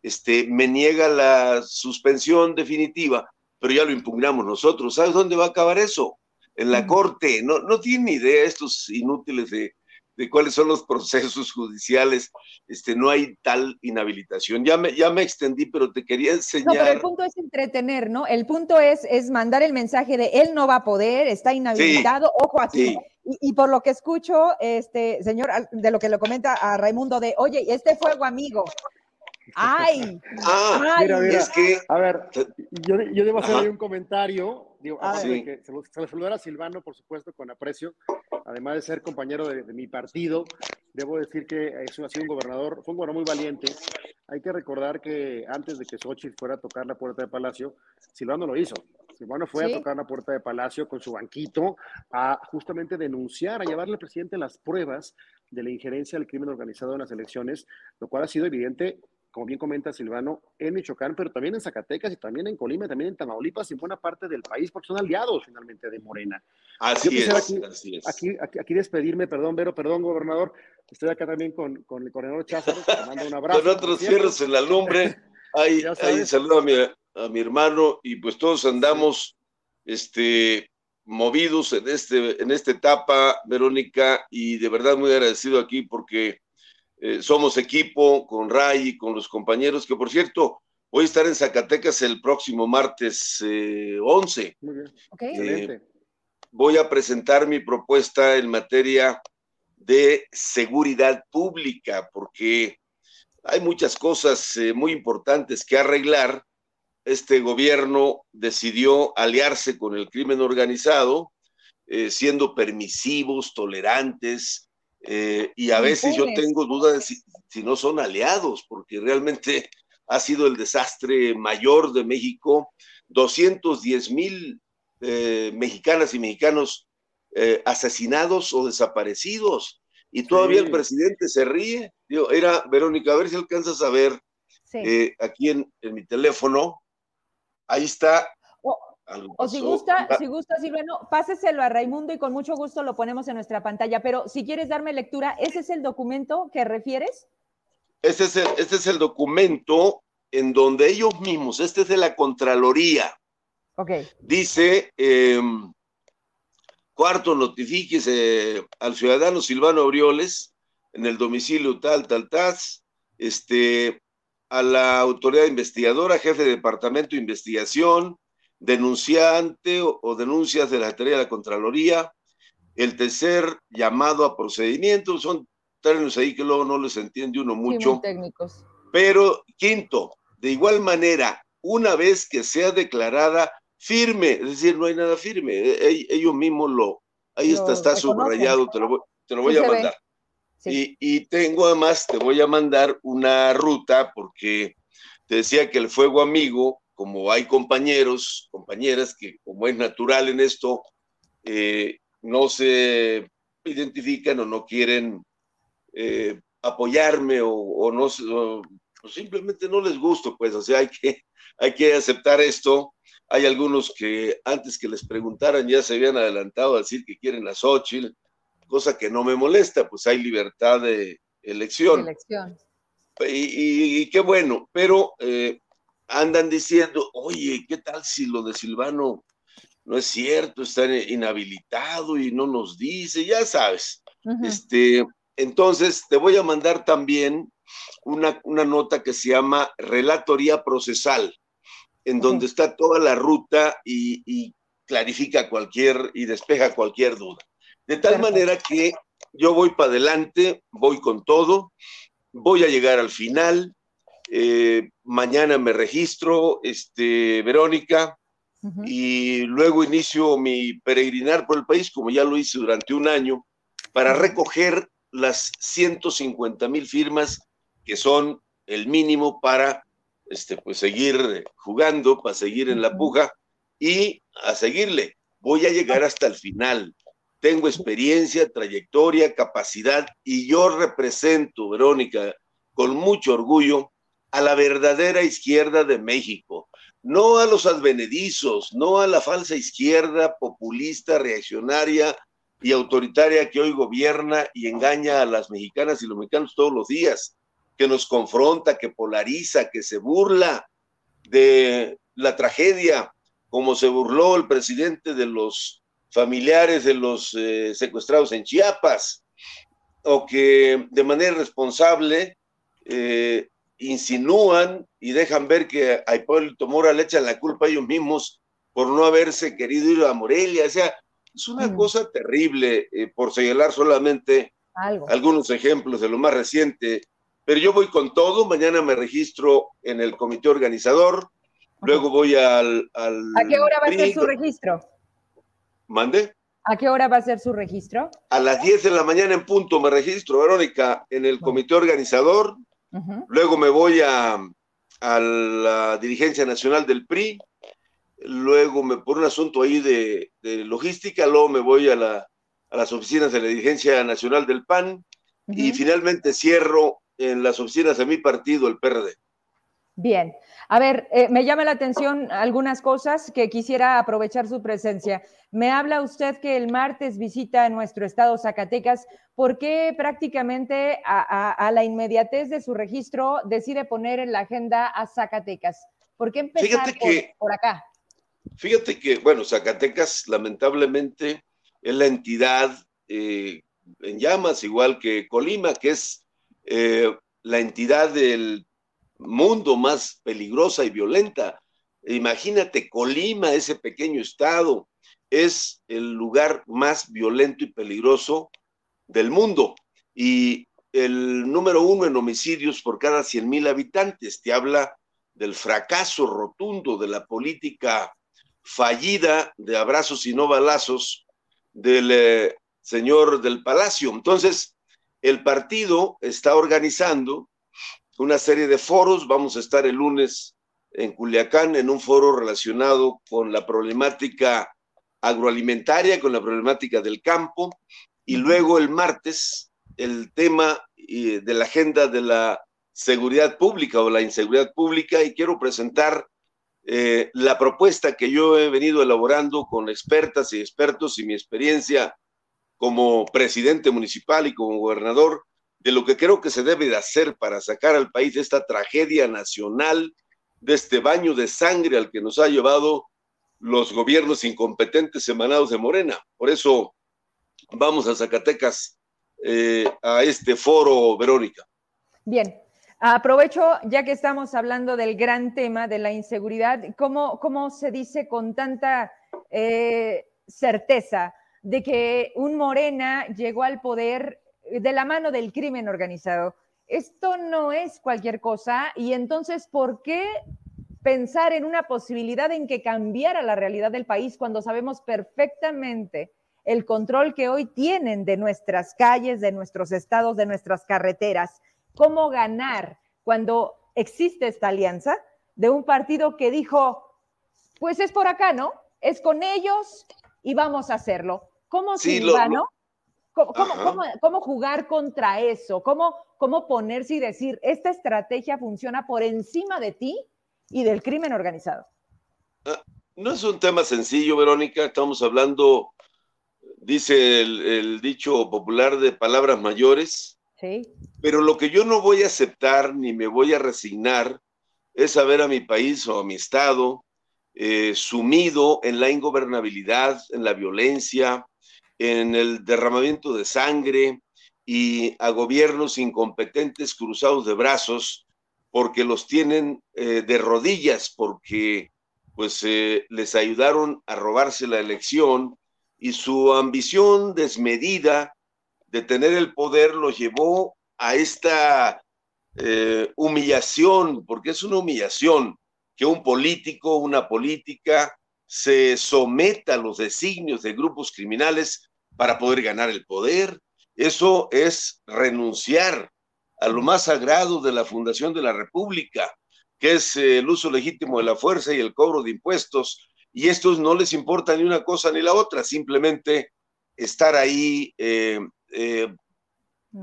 este, me niega la suspensión definitiva, pero ya lo impugnamos nosotros. ¿Sabes dónde va a acabar eso? en la corte, no, no tienen idea estos inútiles de, cuáles son los procesos judiciales, este, no hay tal inhabilitación. Ya me, ya me extendí, pero te quería enseñar. No, pero el punto es entretener, ¿no? El punto es, es mandar el mensaje de él no va a poder, está inhabilitado, ojo aquí. Y, por lo que escucho, este señor, de lo que le comenta a Raimundo de, oye, este fuego amigo, ¡Ay! Ah, mira, mira. Es que... A ver, yo, yo debo hacer un comentario. Digo, que se, lo, saludar a Silvano, por supuesto, con aprecio. Además de ser compañero de, mi partido, debo decir que es, ha sido un gobernador, fue un gobernador muy valiente. Hay que recordar que antes de que Xochitl fuera a tocar la puerta de Palacio, Silvano lo hizo. Silvano fue a tocar la puerta de Palacio con su banquito a justamente denunciar, a llevarle al presidente las pruebas de la injerencia del crimen organizado en las elecciones, lo cual ha sido evidente como bien comenta Silvano, en Michoacán, pero también en Zacatecas y también en Colima, también en Tamaulipas y en buena parte del país, porque son aliados finalmente de Morena. Así, es, aquí, así es. Aquí, aquí, despedirme, perdón, Vero, perdón, gobernador. Estoy acá también con, con el coronel Cházaro, te mando un abrazo. Con otros fierros en la lumbre. Ahí, ahí saludo a mi, a mi hermano y pues todos andamos este, movidos en, este, en esta etapa, Verónica, y de verdad muy agradecido aquí porque eh, somos equipo con Ray y con los compañeros, que por cierto, voy a estar en Zacatecas el próximo martes 11. Eh, Muy bien. Eh, voy a presentar mi propuesta en materia de seguridad pública, porque hay muchas cosas muy importantes que arreglar. Este gobierno decidió aliarse con el crimen organizado, siendo permisivos, tolerantes, eh, y a veces yo tengo dudas de si, no son aliados, porque realmente ha sido el desastre mayor de México. 210 mil eh, mexicanas y mexicanos eh, asesinados o desaparecidos. Y todavía el presidente se ríe. Digo, era, Verónica, a ver si alcanzas a ver aquí en, en mi teléfono. Ahí está o si gusta, si gusta, Silvano, páseselo a Raimundo y con mucho gusto lo ponemos en nuestra pantalla. Pero si quieres darme lectura, ¿ese es el documento que refieres? Este es el, este es el documento en donde ellos mismos, este es de la Contraloría. Ok. Dice, em, cuarto, notifíquese al ciudadano Silvano Aureoles en el domicilio tal, tal, tal, este, a la autoridad investigadora, jefe de departamento de investigación, denunciante o, denuncias de la Secretaría de la Contraloría. El tercer llamado a procedimiento, son términos ahí que luego no les entiende uno mucho. técnicos. Pero quinto, de igual manera, una vez que sea declarada firme, es decir, no hay nada firme, e, e, ellos mismos lo, ahí está, está subrayado, te lo, te lo voy a mandar. Y, y, tengo además, te voy a mandar una ruta porque te decía que el fuego amigo como hay compañeros, compañeras que como es natural en esto, eh, no se identifican o no quieren eh, apoyarme o, no simplemente no les gusto, pues, o sea, hay que, hay que aceptar esto. Hay algunos que antes que les preguntaran ya se habían adelantado a decir que quieren a Xochitl, cosa que no me molesta, pues hay libertad de elección. Y, qué bueno, pero eh, andan diciendo, oye, ¿qué tal si lo de Silvano no es cierto? Está inhabilitado y no nos dice, ya sabes. Este, entonces, te voy a mandar también una, nota que se llama Relatoría Procesal, en donde está toda la ruta y, clarifica cualquier y despeja cualquier duda. De tal manera que yo voy para adelante, voy con todo, voy a llegar al final, eh, mañana me registro, este, Verónica, y luego inicio mi peregrinar por el país, como ya lo hice durante un año, para recoger las 150 mil firmas que son el mínimo para este, pues, seguir jugando, para seguir en la puja y a seguirle. Voy a llegar hasta el final. Tengo experiencia, trayectoria, capacidad y yo represento, Verónica, con mucho orgullo a la verdadera izquierda de México, no a los advenedizos, no a la falsa izquierda populista, reaccionaria y autoritaria que hoy gobierna y engaña a las mexicanas y los mexicanos todos los días, que nos confronta, que polariza, que se burla de la tragedia, como se burló el presidente de los familiares de los eh, secuestrados en Chiapas, o que de manera responsable eh, insinúan y dejan ver que a Hipólito Mora le echan la culpa a ellos mismos por no haberse querido ir a Morelia. O sea, es una mm. cosa terrible, eh, por señalar solamente algunos ejemplos de lo más reciente. pero yo voy con todo. Mañana me registro en el comité organizador. Luego voy al, ¿A qué hora va a ser su registro? ¿Mande? ¿A qué hora va a ser su registro? A las 10 de la mañana en punto me registro, Verónica, en el comité organizador. Luego me voy a, a, la dirigencia nacional del PRI. Luego me por un asunto ahí de, de logística, luego me voy a, la, a, las oficinas de la dirigencia nacional del PAN y finalmente cierro en las oficinas de mi partido, el PRD. Bien. A ver, eh, me llama la atención algunas cosas que quisiera aprovechar su presencia. Me habla usted que el martes visita nuestro estado Zacatecas. ¿Por qué prácticamente a, la inmediatez de su registro decide poner en la agenda a Zacatecas? ¿Por qué empezar por, acá? Fíjate que, bueno, Zacatecas lamentablemente es la entidad eh, en llamas, igual que Colima, que es eh, la entidad del mundo más peligrosa y violenta. Imagínate, Colima, ese pequeño estado, es el lugar más violento y peligroso del mundo. Y el número uno en homicidios por cada 100 mil habitantes. Te habla del fracaso rotundo de la política fallida de abrazos y no balazos del eh, señor del Palacio. Entonces, el partido está organizando una serie de foros. Vamos a estar el lunes en Culiacán en un foro relacionado con la problemática agroalimentaria, con la problemática del campo. Y luego el martes, el tema de la agenda de la seguridad pública o la inseguridad pública. Y quiero presentar eh, la propuesta que yo he venido elaborando con expertas y expertos y mi experiencia como presidente municipal y como gobernador de lo que creo que se debe de hacer para sacar al país de esta tragedia nacional, de este baño de sangre al que nos ha llevado los gobiernos incompetentes emanados de Morena. Por eso vamos a Zacatecas eh, a este foro, Verónica. Bien, aprovecho ya que estamos hablando del gran tema de la inseguridad, ¿cómo, cómo se dice con tanta eh, certeza de que un Morena llegó al poder de la mano del crimen organizado. Esto no es cualquier cosa y entonces, ¿por qué pensar en una posibilidad en que cambiara la realidad del país cuando sabemos perfectamente el control que hoy tienen de nuestras calles, de nuestros estados, de nuestras carreteras? ¿Cómo ganar cuando existe esta alianza de un partido que dijo, pues es por acá, ¿no? Es con ellos y vamos a hacerlo. ¿Cómo sí, Silvano? ¿Cómo, jugar contra eso? ¿Cómo, ¿Cómo ponerse y decir, esta estrategia funciona por encima de ti y del crimen organizado? Ah, no es un tema sencillo, Verónica. Estamos hablando, dice el, dicho popular, de palabras mayores. Sí. Pero lo que yo no voy a aceptar ni me voy a resignar es saber a mi país o a mi estado eh, sumido en la ingobernabilidad, en la violencia, en el derramamiento de sangre y a gobiernos incompetentes cruzados de brazos porque los tienen eh, de rodillas, porque pues eh, les ayudaron a robarse la elección y su ambición desmedida de tener el poder los llevó a esta eh, humillación, porque es una humillación que un político, una política se someta a los designios de grupos criminales para poder ganar el poder. Eso es renunciar a lo más sagrado de la fundación de la República, que es eh, el uso legítimo de la fuerza y el cobro de impuestos. Y estos no les importa ni una cosa ni la otra, simplemente estar ahí eh, eh,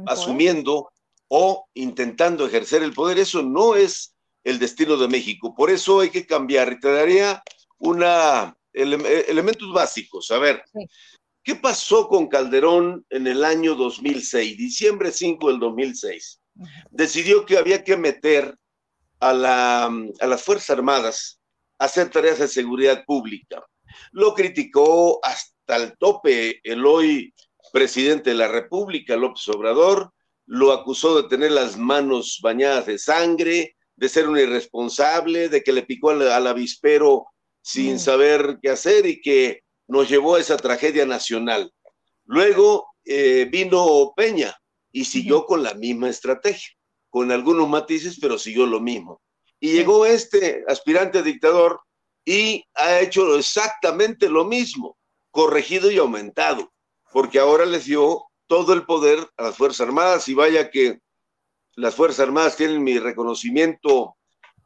asumiendo o intentando ejercer el poder. Eso no es el destino de México. Por eso hay que cambiar. Y te daría una elementos básicos. A ver, ¿qué pasó con Calderón en el año 2006, diciembre 5 del 2006? Decidió que había que meter a, la, a las Fuerzas Armadas a hacer tareas de seguridad pública. Lo criticó hasta el tope el hoy presidente de la República, López Obrador, lo acusó de tener las manos bañadas de sangre, de ser un irresponsable, de que le picó al, avispero sin mm. saber qué hacer y que nos llevó a esa tragedia nacional. Luego eh, vino Peña y siguió con la misma estrategia. con algunos matices, pero siguió lo mismo. Y llegó este aspirante dictador y ha hecho exactamente lo mismo, corregido y aumentado, porque ahora les dio todo el poder a las Fuerzas Armadas y vaya que las Fuerzas Armadas tienen mi reconocimiento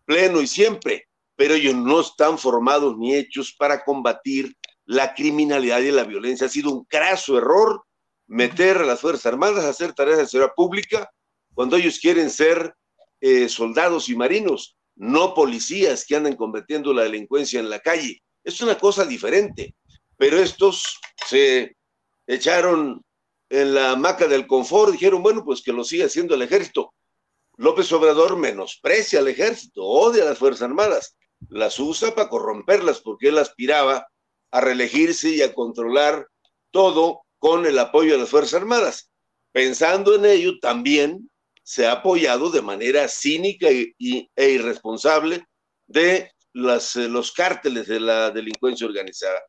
pleno y siempre, pero ellos no están formados ni hechos para combatir la criminalidad y la violencia. Ha sido un craso error meter a las Fuerzas Armadas a hacer tareas de seguridad pública cuando ellos quieren ser eh, soldados y marinos, no policías que andan combatiendo la delincuencia en la calle. Es una cosa diferente, pero estos se echaron en la hamaca del confort, dijeron, bueno, pues que lo siga haciendo el ejército. López Obrador menosprecia al ejército, odia a las Fuerzas Armadas, las usa para corromperlas porque él aspiraba a reelegirse y a controlar todo con el apoyo de las Fuerzas Armadas. Pensando en ello, también se ha apoyado de manera cínica e, irresponsable de eh, los cárteles de la delincuencia organizada.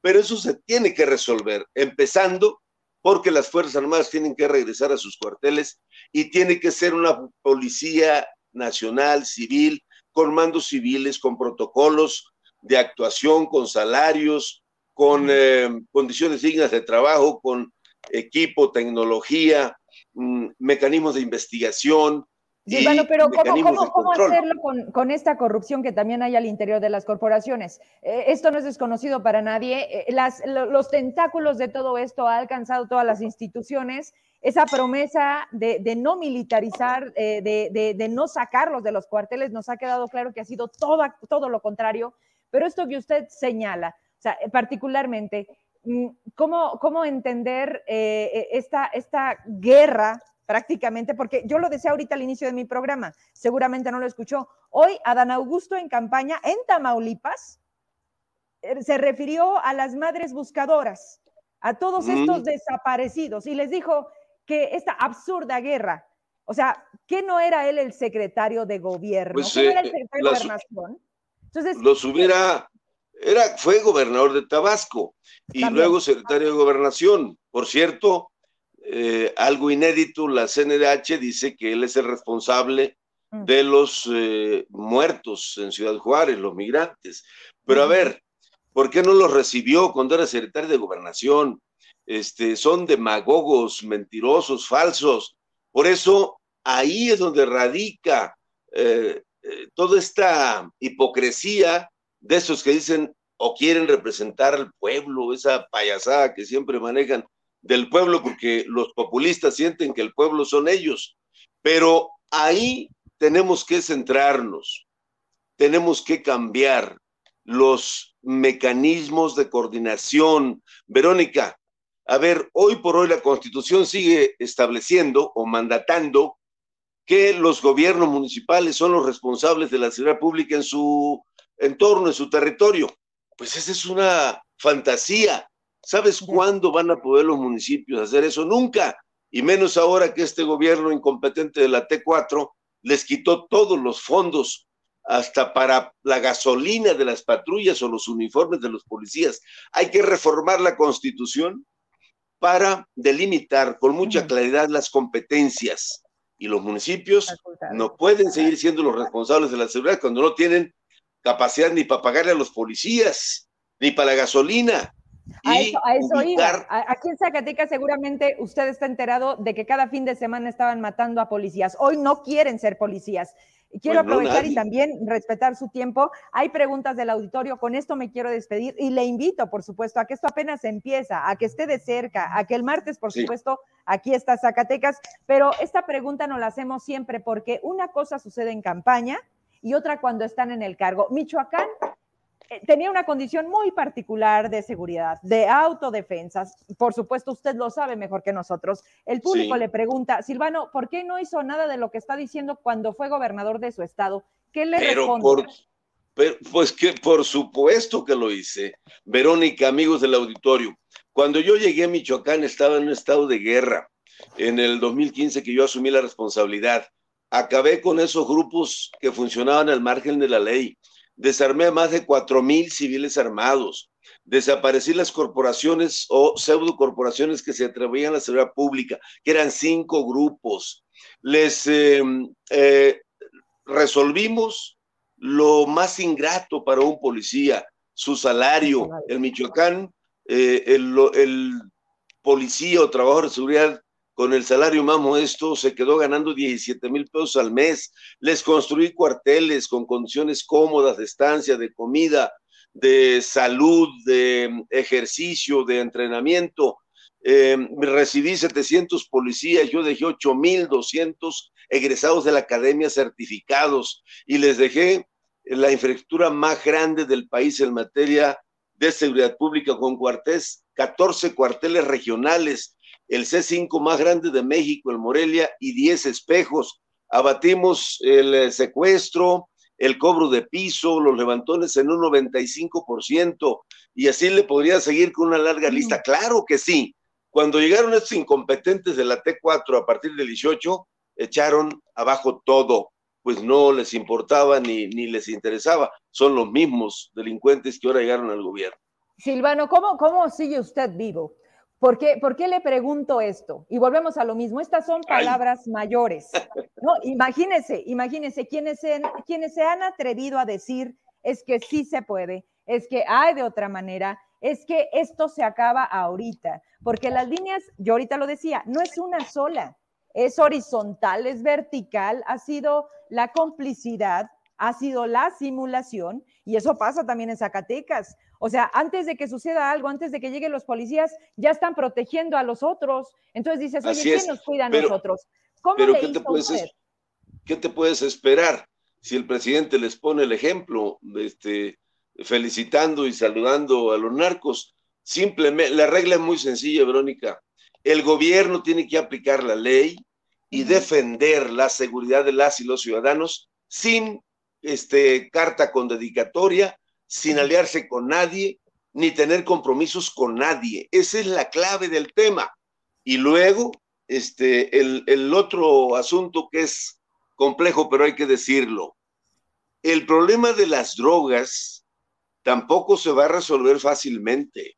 Pero eso se tiene que resolver, empezando porque las Fuerzas Armadas tienen que regresar a sus cuarteles y tiene que ser una policía nacional, civil, con mandos civiles, con protocolos de actuación, con salarios, con eh, condiciones dignas de trabajo, con equipo, tecnología, Mm, mecanismos de investigación. Sí, bueno, pero ¿cómo, hacerlo con, esta corrupción que también hay al interior de las corporaciones? Eh, esto no es desconocido para nadie. Eh, las, los tentáculos de todo esto ha alcanzado todas las instituciones. Esa promesa de, no militarizar, eh, de, de, no sacarlos de los cuarteles, nos ha quedado claro que ha sido todo, todo lo contrario. Pero esto que usted señala, o sea, particularmente, Mm, ¿cómo, cómo entender eh, eh, esta, esta guerra prácticamente? Porque yo lo decía ahorita al inicio de mi programa, seguramente no lo escuchó. Hoy Adán Augusto en campaña en Tamaulipas eh, se refirió a las madres buscadoras, a todos estos desaparecidos y les dijo que esta absurda guerra, o sea, que no era él el secretario de gobierno, pues, no era el secretario de gobernación. Entonces, los hubiera era, fue gobernador de Tabasco y luego secretario de gobernación. Por cierto, eh, algo inédito, la CNDH dice que él es el responsable mm. de los eh, muertos en Ciudad Juárez, los migrantes. Pero a ver, ¿por qué no los recibió cuando era secretario de gobernación? Este, son demagogos, mentirosos, falsos. Por eso ahí es donde radica eh, toda esta hipocresía de esos que dicen o quieren representar al pueblo, esa payasada que siempre manejan del pueblo, porque los populistas sienten que el pueblo son ellos. Pero ahí tenemos que centrarnos, tenemos que cambiar los mecanismos de coordinación. Verónica, a ver, hoy por hoy la Constitución sigue estableciendo o mandatando que los gobiernos municipales son los responsables de la seguridad pública en su entorno, en su territorio. Pues esa es una fantasía. ¿Sabes cuándo van a poder los municipios hacer eso? Nunca. Y menos ahora que este gobierno incompetente de la T4 les quitó todos los fondos, hasta para la gasolina de las patrullas o los uniformes de los policías. Hay que reformar la constitución para delimitar con mucha claridad las competencias. Y los municipios no pueden seguir siendo los responsables de la seguridad cuando no tienen capacidad ni para pagarle a los policías, ni para la gasolina. A eso, a eso iba. Aquí en Zacatecas seguramente usted está enterado de que cada fin de semana estaban matando a policías. Hoy no quieren ser policías. Quiero pues aprovechar y también respetar su tiempo. Hay preguntas del auditorio. Con esto me quiero despedir y le invito, por supuesto, a que esto apenas empieza, a que esté de cerca, a que el martes, por supuesto, aquí está Zacatecas. Pero esta pregunta no la hacemos siempre porque una cosa sucede en campaña y otra cuando están en el cargo. Michoacán tenía una condición muy particular de seguridad, de autodefensas. Por supuesto, usted lo sabe mejor que nosotros. El público le pregunta, Silvano, ¿por qué no hizo nada de lo que está diciendo cuando fue gobernador de su estado? ¿Qué le pero Por, pues que por supuesto que lo hice. Verónica, amigos del auditorio, cuando yo llegué a Michoacán estaba en un estado de guerra. En el 2015 que yo asumí la responsabilidad acabé con esos grupos que funcionaban al margen de la ley, desarmé a más de cuatro mil civiles armados, desaparecí las corporaciones o pseudo corporaciones que se atrevían a la seguridad pública, que eran cinco grupos, Les em, eh, resolvimos lo más ingrato para un policía, su salario. El Michoacán, eh, el, el policía o trabajador de seguridad con el salario más modesto, se quedó ganando 17 mil pesos al mes. Les construí cuarteles con condiciones cómodas de estancia, de comida, de salud, de ejercicio, de entrenamiento. Eh, recibí 700 policías, yo dejé 8.200 egresados de la academia certificados y les dejé la infraestructura más grande del país en materia de seguridad pública con cuartés, 14 cuarteles regionales, el C5 más grande de México, el Morelia, y 10 espejos. Abatimos el eh, secuestro, el cobro de piso, los levantones en un 95%, y así le podría seguir con una larga lista. Claro que sí. Cuando llegaron estos incompetentes de la T4 a partir del 18, echaron abajo todo, pues no les importaba ni, ni les interesaba. Son los mismos delincuentes que ahora llegaron al gobierno. Silvano, ¿cómo, cómo sigue usted vivo? ¿Por qué, ¿Por qué, le pregunto esto? Y volvemos a lo mismo. Estas son palabras mayores. No, imagínense, imagínense quienes se, quienes se han atrevido a decir es que sí se puede, es que hay de otra manera, es que esto se acaba ahorita, porque las líneas, yo ahorita lo decía, no es una sola, es horizontal, es vertical, ha sido la complicidad, ha sido la simulación, y eso pasa también en Zacatecas. O sea, antes de que suceda algo, antes de que lleguen los policías, ya están protegiendo a los otros. Entonces dices, oye, ¿quién nos cuida a nosotros? ¿Cómo pero ¿qué, te puedes, ¿qué te puedes esperar si el presidente les pone el ejemplo, este, felicitando y saludando a los narcos? Simplemente, la regla es muy sencilla, Verónica. El gobierno tiene que aplicar la ley y defender la seguridad de las y los ciudadanos sin este, carta con dedicatoria, sin aliarse con nadie, ni tener compromisos con nadie. Esa es la clave del tema. Y luego, este, el, el otro asunto que es complejo, pero hay que decirlo. El problema de las drogas tampoco se va a resolver fácilmente,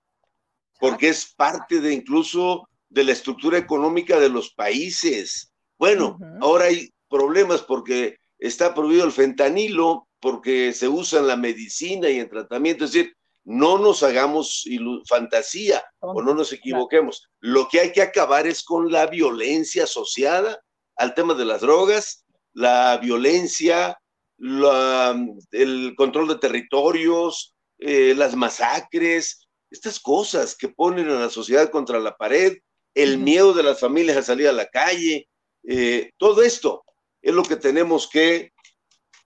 porque es parte de incluso de la estructura económica de los países. Bueno, ahora hay problemas porque está prohibido el fentanilo, porque se usa en la medicina y en tratamiento. Es decir, no nos hagamos fantasía o no nos equivoquemos. Lo que hay que acabar es con la violencia asociada al tema de las drogas, la violencia, el control de territorios, eh, las masacres, estas cosas que ponen a la sociedad contra la pared, el miedo de las familias a salir a la calle, eh, todo esto es lo que tenemos que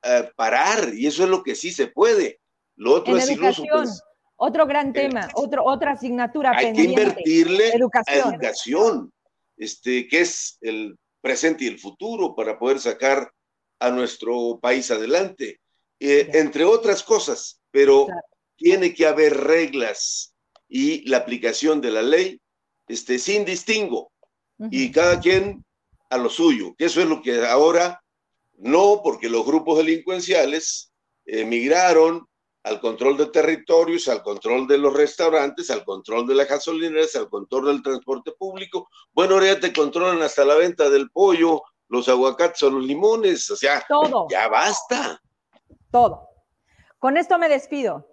eh, parar y eso es lo que sí se puede. Lo otro es educación, pues, otro gran eh, tema, otro, otra asignatura hay que invertirle educación. a educación, este, que es el presente y el futuro para poder sacar a nuestro país adelante, eh, entre otras cosas, pero tiene que haber reglas y la aplicación de la ley este, sin distingo. Y cada quien a lo suyo, que eso es lo que ahora no, porque los grupos delincuenciales emigraron al control de territorios, al control de los restaurantes, al control de las gasolineras, al control del transporte público. Bueno, ahora ya te controlan hasta la venta del pollo, los aguacates o los limones, o sea, Todo. ya basta. Todo. Con esto me despido.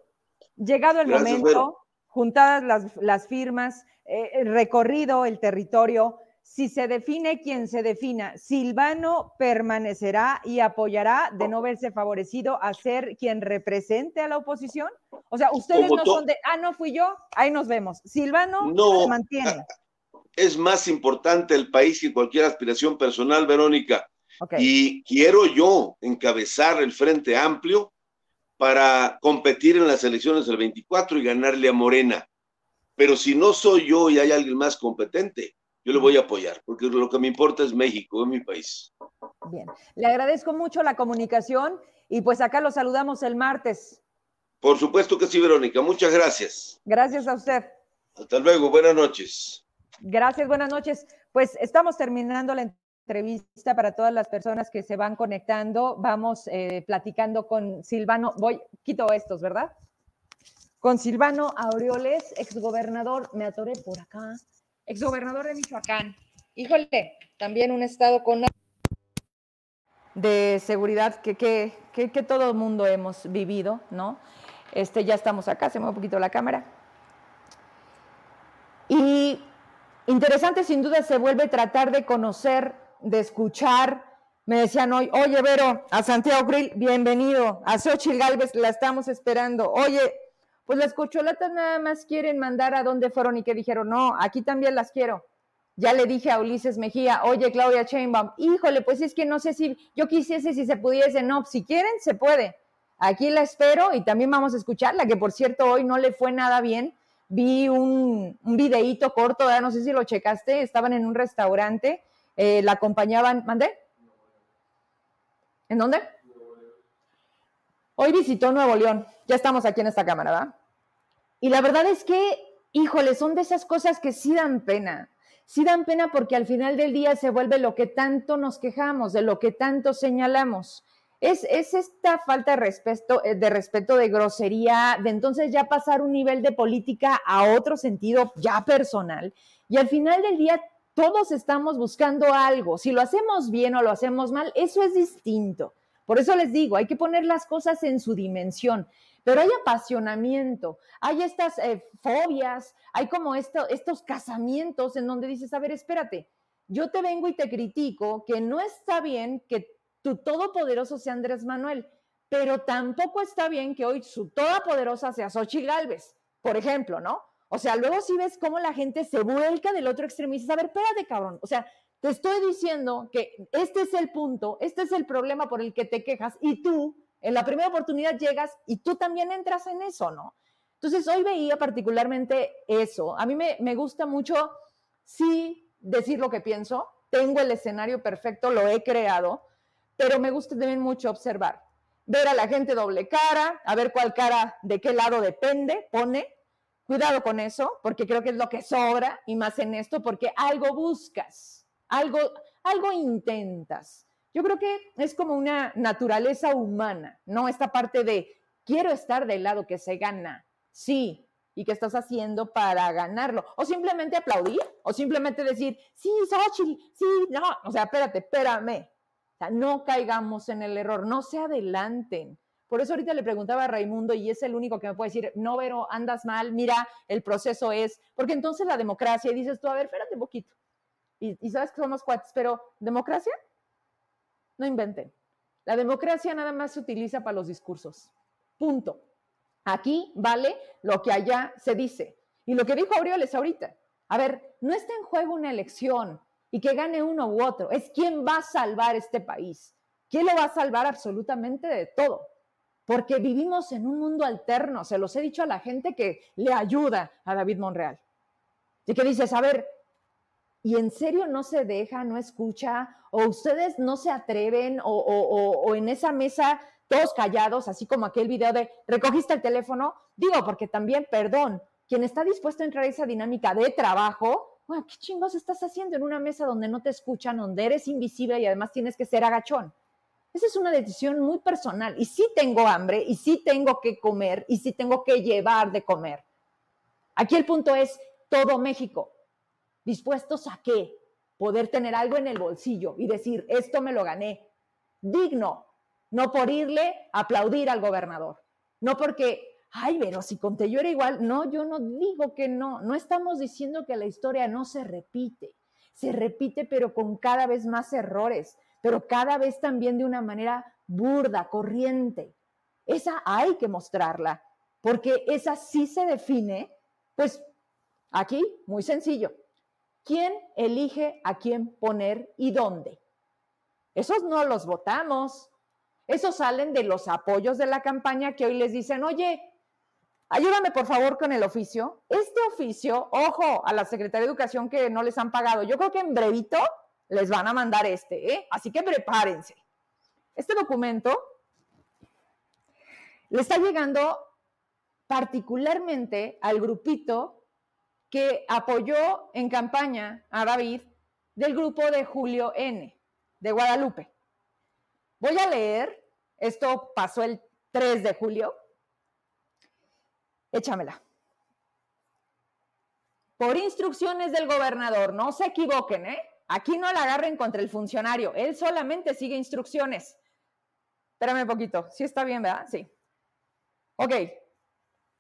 Llegado el momento, juntadas las, firmas, eh, recorrido el territorio, si se define quien se defina, Silvano permanecerá y apoyará de no verse favorecido a ser quien represente a la oposición. O sea, ustedes no son de, ah, no fui yo, ahí nos vemos. Silvano no, se mantiene. Es más importante el país que cualquier aspiración personal, Verónica. Y quiero yo encabezar el Frente Amplio para competir en las elecciones del 24 y ganarle a Morena. Pero si no soy yo y hay alguien más competente, yo le voy a apoyar, porque lo que me importa es México, es mi país. Bien, le agradezco mucho la comunicación y pues acá lo saludamos el martes. Por supuesto que sí, Verónica, muchas gracias. Gracias a usted. Hasta luego, buenas noches. Gracias, buenas noches. Pues estamos terminando la entrevista para todas las personas que se van conectando. Vamos eh, platicando con Silvano. Voy, quito estos, ¿verdad? Con Silvano Aureoles, exgobernador. Me atoré por acá exgobernador de Michoacán. Híjole, también un estado con de seguridad que, que, que, todo el mundo hemos vivido, ¿no? Este, ya estamos acá, se mueve un poquito la cámara. Y interesante sin duda se vuelve tratar de conocer, de escuchar. Me decían hoy, oye Vero, a Santiago Grill, bienvenido. A Xochitl Galvez la estamos esperando. Oye, pues las cocholatas nada más quieren mandar a dónde fueron y que dijeron, no, aquí también las quiero. Ya le dije a Ulises Mejía, oye Claudia Chainbaum, híjole, pues es que no sé si yo quisiese si se pudiese, no, si quieren, se puede. Aquí la espero y también vamos a escucharla, que por cierto hoy no le fue nada bien. Vi un, un videíto corto, no sé si lo checaste, estaban en un restaurante, eh, la acompañaban, ¿mandé? ¿En dónde? Hoy visitó Nuevo León, ya estamos aquí en esta cámara, ¿verdad? Y la verdad es que, híjole, son de esas cosas que sí dan pena sí dan pena porque al final del día se vuelve lo que tanto nos quejamos, de lo que tanto señalamos. Es, es, esta falta de respeto, eh, de respeto, de grosería, de entonces ya pasar un nivel de política a otro sentido ya personal. Y al final del día todos estamos buscando algo. Si lo hacemos bien o lo hacemos mal, eso es distinto. Por eso les digo, hay que poner las cosas en su dimensión pero hay apasionamiento, hay estas eh, fobias, hay como estos casamientos en donde dices, a ver, espérate, yo te vengo y te critico que no está bien que tu todopoderoso sea Andrés Manuel, pero tampoco está bien que hoy su todopoderosa sea Xochitl Galvez, por ejemplo, ¿no? O sea, luego si ves cómo la gente se vuelca del otro extremo y dices, a ver, espérate, cabrón, o sea, te estoy diciendo que este es el punto, este es el problema por el que te quejas y tú en la primera oportunidad llegas y tú también entras en eso, ¿no? Entonces, hoy veía particularmente eso. A mí me, me gusta mucho, sí, decir lo que pienso. Tengo el escenario perfecto, lo he creado, pero me gusta también mucho observar. Ver a la gente doble cara, a ver cuál cara, de qué lado depende, pone. Cuidado con eso, porque creo que es lo que sobra, y más en esto, porque algo buscas, algo, algo intentas. Yo creo que es como una naturaleza humana, ¿no? Esta parte de quiero estar del lado que se gana, sí, y qué estás haciendo para ganarlo. O simplemente aplaudir, o simplemente decir, sí, Xochitl, sí, no, o sea, espérate, espérame. O sea, no caigamos en el error, no se adelanten. Por eso ahorita le preguntaba a Raimundo y es el único que me puede decir, no, Vero, andas mal, mira, el proceso es, porque entonces la democracia, y dices tú, a ver, espérate un poquito. Y, y sabes que somos cuates, pero ¿democracia? No inventen. La democracia nada más se utiliza para los discursos. Punto. Aquí vale lo que allá se dice. Y lo que dijo Aureoles ahorita. A ver, no está en juego una elección y que gane uno u otro. Es quién va a salvar este país. ¿Quién lo va a salvar absolutamente de todo? Porque vivimos en un mundo alterno. Se los he dicho a la gente que le ayuda a David Monreal. Y que dices, a ver, y en serio no se deja, no escucha, o ustedes no se atreven, o, en esa mesa todos callados, así como aquel video de recogiste el teléfono, digo, porque también, perdón, quien está dispuesto a entrar a esa dinámica de trabajo, bueno, ¿qué chingos estás haciendo en una mesa donde no te escuchan, donde eres invisible y además tienes que ser agachón? Esa es una decisión muy personal. Y sí tengo hambre, y sí tengo que comer, y sí tengo que llevar de comer. Aquí el punto es todo México dispuestos a qué? Poder tener algo en el bolsillo y decir, esto me lo gané. Digno, no por irle a aplaudir al gobernador, no porque, ay, pero si conté yo era igual. No, yo no digo que no, no estamos diciendo que la historia no se repite, se repite pero con cada vez más errores, pero cada vez también de una manera burda, corriente. Esa hay que mostrarla, porque esa sí se define, pues aquí, muy sencillo, ¿Quién elige a quién poner y dónde? Esos no los votamos. Esos salen de los apoyos de la campaña que hoy les dicen, oye, ayúdame por favor con el oficio. Este oficio, ojo, a la Secretaría de Educación que no les han pagado, yo creo que en brevito les van a mandar este, ¿eh? Así que prepárense. Este documento le está llegando particularmente al grupito que apoyó en campaña a David del grupo de Julio N, de Guadalupe. Voy a leer, esto pasó el 3 de julio. Échamela. Por instrucciones del gobernador, no se equivoquen, ¿eh? aquí no la agarren contra el funcionario, él solamente sigue instrucciones. Espérame un poquito, sí está bien, ¿verdad? Sí. Ok,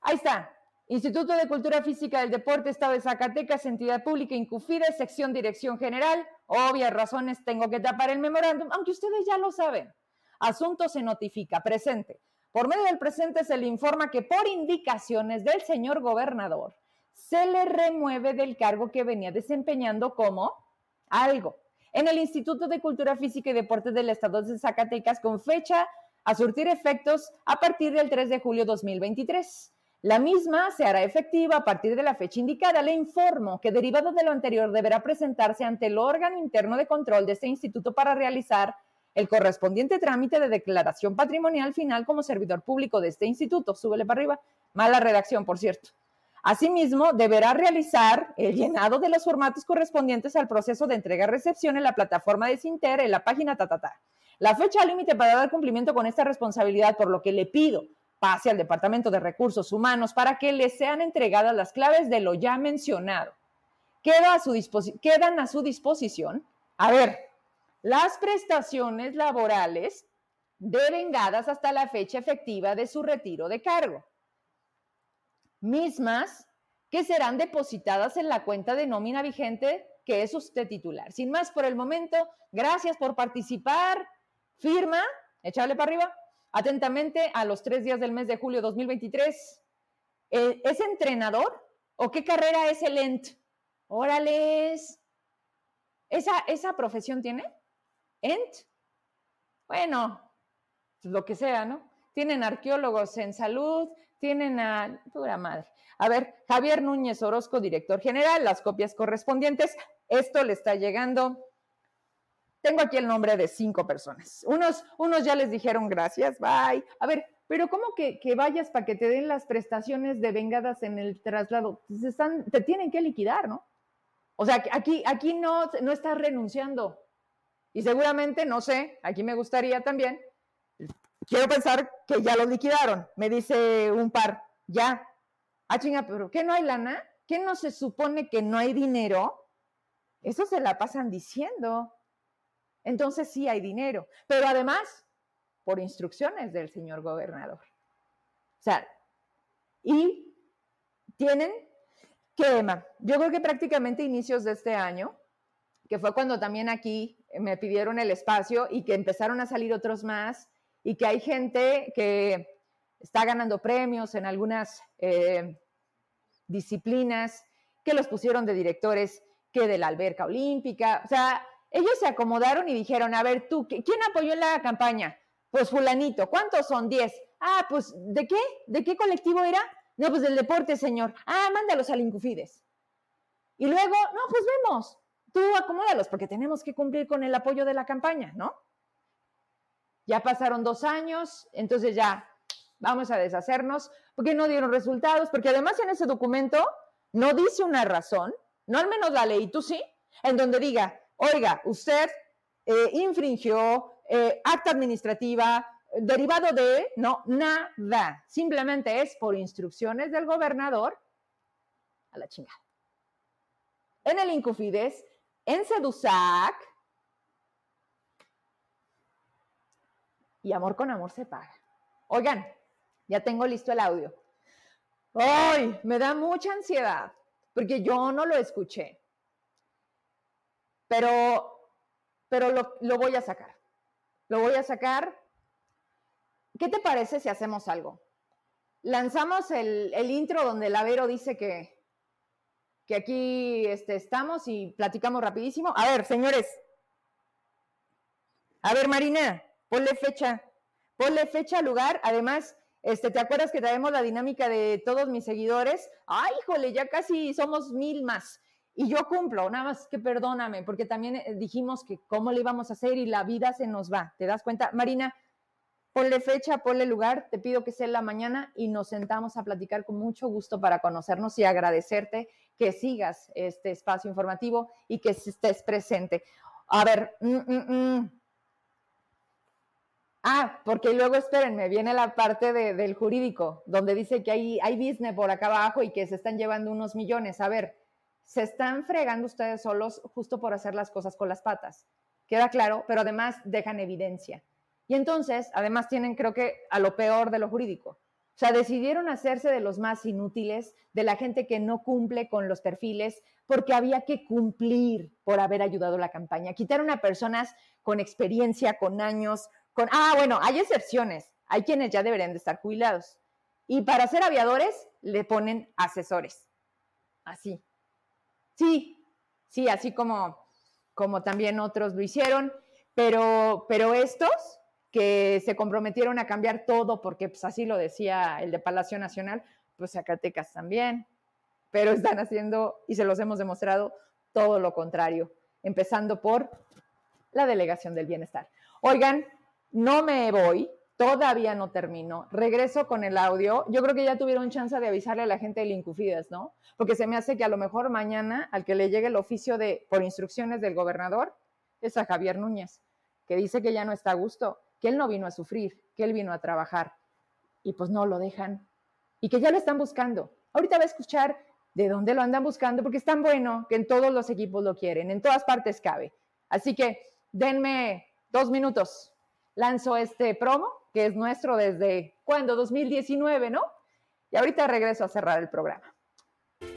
ahí está. Instituto de Cultura Física del Deporte, Estado de Zacatecas, entidad pública, Incufide, sección Dirección General. Obvias razones tengo que tapar el memorándum, aunque ustedes ya lo saben. Asunto se notifica, presente. Por medio del presente se le informa que por indicaciones del señor gobernador se le remueve del cargo que venía desempeñando como algo en el Instituto de Cultura Física y Deportes del Estado de Zacatecas con fecha a surtir efectos a partir del 3 de julio 2023. La misma se hará efectiva a partir de la fecha indicada. Le informo que derivado de lo anterior deberá presentarse ante el órgano interno de control de este instituto para realizar el correspondiente trámite de declaración patrimonial final como servidor público de este instituto. Súbele para arriba. Mala redacción, por cierto. Asimismo, deberá realizar el llenado de los formatos correspondientes al proceso de entrega-recepción en la plataforma de Sinter en la página tatata. La fecha límite para dar cumplimiento con esta responsabilidad, por lo que le pido pase al Departamento de Recursos Humanos para que le sean entregadas las claves de lo ya mencionado. Queda a su quedan a su disposición, a ver, las prestaciones laborales devengadas hasta la fecha efectiva de su retiro de cargo mismas que serán depositadas en la cuenta de nómina vigente que es usted titular. Sin más por el momento, gracias por participar. Firma, échale para arriba. Atentamente a los tres días del mes de julio 2023. Eh, ¿Es entrenador o qué carrera es el ENT? Órales. ¿Esa, ¿Esa profesión tiene? ¿ENT? Bueno, pues lo que sea, ¿no? Tienen arqueólogos en salud, tienen a pura madre. A ver, Javier Núñez Orozco, director general, las copias correspondientes. Esto le está llegando. Tengo aquí el nombre de cinco personas. Unos, unos ya les dijeron gracias, bye. A ver, pero ¿cómo que, que vayas para que te den las prestaciones de vengadas en el traslado? Te, están, te tienen que liquidar, ¿no? O sea, aquí, aquí no, no estás renunciando. Y seguramente, no sé, aquí me gustaría también Quiero pensar que ya lo liquidaron. Me dice un par, ya. Ah, chinga, pero ¿qué no hay lana? ¿Qué no se supone que no hay dinero? Eso se la pasan diciendo. Entonces sí hay dinero. Pero además, por instrucciones del señor gobernador. O sea, y tienen que, yo creo que prácticamente inicios de este año, que fue cuando también aquí me pidieron el espacio y que empezaron a salir otros más, y que hay gente que está ganando premios en algunas eh, disciplinas, que los pusieron de directores, que de la alberca olímpica. O sea, ellos se acomodaron y dijeron, a ver, tú, ¿quién apoyó en la campaña? Pues fulanito, ¿cuántos son? Diez. Ah, pues, ¿de qué? ¿De qué colectivo era? No, pues del deporte, señor. Ah, mándalos al Incufides. Y luego, no, pues vemos, tú acomódalos, porque tenemos que cumplir con el apoyo de la campaña, ¿no? ya pasaron dos años, entonces ya vamos a deshacernos, porque no dieron resultados, porque además en ese documento no dice una razón, no al menos la ley, tú sí, en donde diga, oiga, usted eh, infringió eh, acta administrativa, derivado de, no, nada, simplemente es por instrucciones del gobernador a la chingada. En el Incufides, en Sedusac, y amor con amor se paga. Oigan, ya tengo listo el audio. ¡Ay! Me da mucha ansiedad porque yo no lo escuché. Pero, pero lo, voy a sacar. Lo voy a sacar. ¿Qué te parece si hacemos algo? Lanzamos el, intro donde el Avero dice que, que aquí este, estamos y platicamos rapidísimo. A ver, señores. A ver, Marina, ponle fecha, ponle fecha, lugar, además, este, ¿te acuerdas que traemos la dinámica de todos mis seguidores? Ay, híjole, ya casi somos mil más. Y yo cumplo, nada más que perdóname, porque también eh, dijimos que cómo le íbamos a hacer y la vida se nos va. ¿Te das cuenta? Marina, ponle fecha, ponle lugar, te pido que sea en la mañana y nos sentamos a platicar con mucho gusto para conocernos y agradecerte que sigas este espacio informativo y que estés presente. A ver, mm, mm, mm. Ah, porque luego espérenme, viene la parte del jurídico, donde dice que hay, hay business por acá abajo y que se están llevando unos millones. A ver, se están fregando ustedes solos justo por hacer las cosas con las patas. Queda claro, pero además dejan evidencia. Y entonces, además tienen, creo que, a lo peor de lo jurídico. O sea, decidieron hacerse de los más inútiles, de la gente que no cumple con los perfiles, porque había que cumplir por haber ayudado la campaña. Quitaron a personas con experiencia, con años, con... Ah, bueno, hay excepciones. Hay quienes ya deberían de estar jubilados. Y para ser aviadores le ponen asesores. Así. Sí, sí, así como, como también otros lo hicieron. Pero, pero estos que se comprometieron a cambiar todo, porque pues así lo decía el de Palacio Nacional, pues Zacatecas también. Pero están haciendo, y se los hemos demostrado, todo lo contrario, empezando por la delegación del bienestar. Oigan, no me voy, todavía no termino. Regreso con el audio. Yo creo que ya tuvieron chance de avisarle a la gente del Incufides, ¿no? Porque se me hace que a lo mejor mañana al que le llegue el oficio de por instrucciones del gobernador es a Javier Núñez, que dice que ya no está a gusto, que él no vino a sufrir, que él vino a trabajar. Y pues no lo dejan. Y que ya lo están buscando. Ahorita va a escuchar de dónde lo andan buscando, porque es tan bueno que en todos los equipos lo quieren, en todas partes cabe. Así que denme dos minutos. Lanzo este promo, que es nuestro desde, ¿cuándo? 2019, ¿no? Y ahorita regreso a cerrar el programa.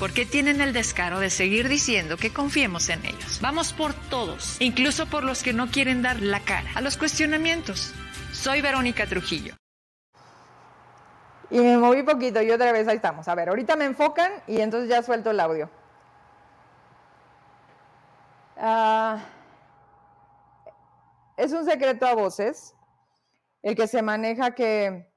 porque tienen el descaro de seguir diciendo que confiemos en ellos. Vamos por todos, incluso por los que no quieren dar la cara a los cuestionamientos. Soy Verónica Trujillo. Y me moví poquito y otra vez ahí estamos. A ver, ahorita me enfocan y entonces ya suelto el audio. Uh, es un secreto a voces el que se maneja que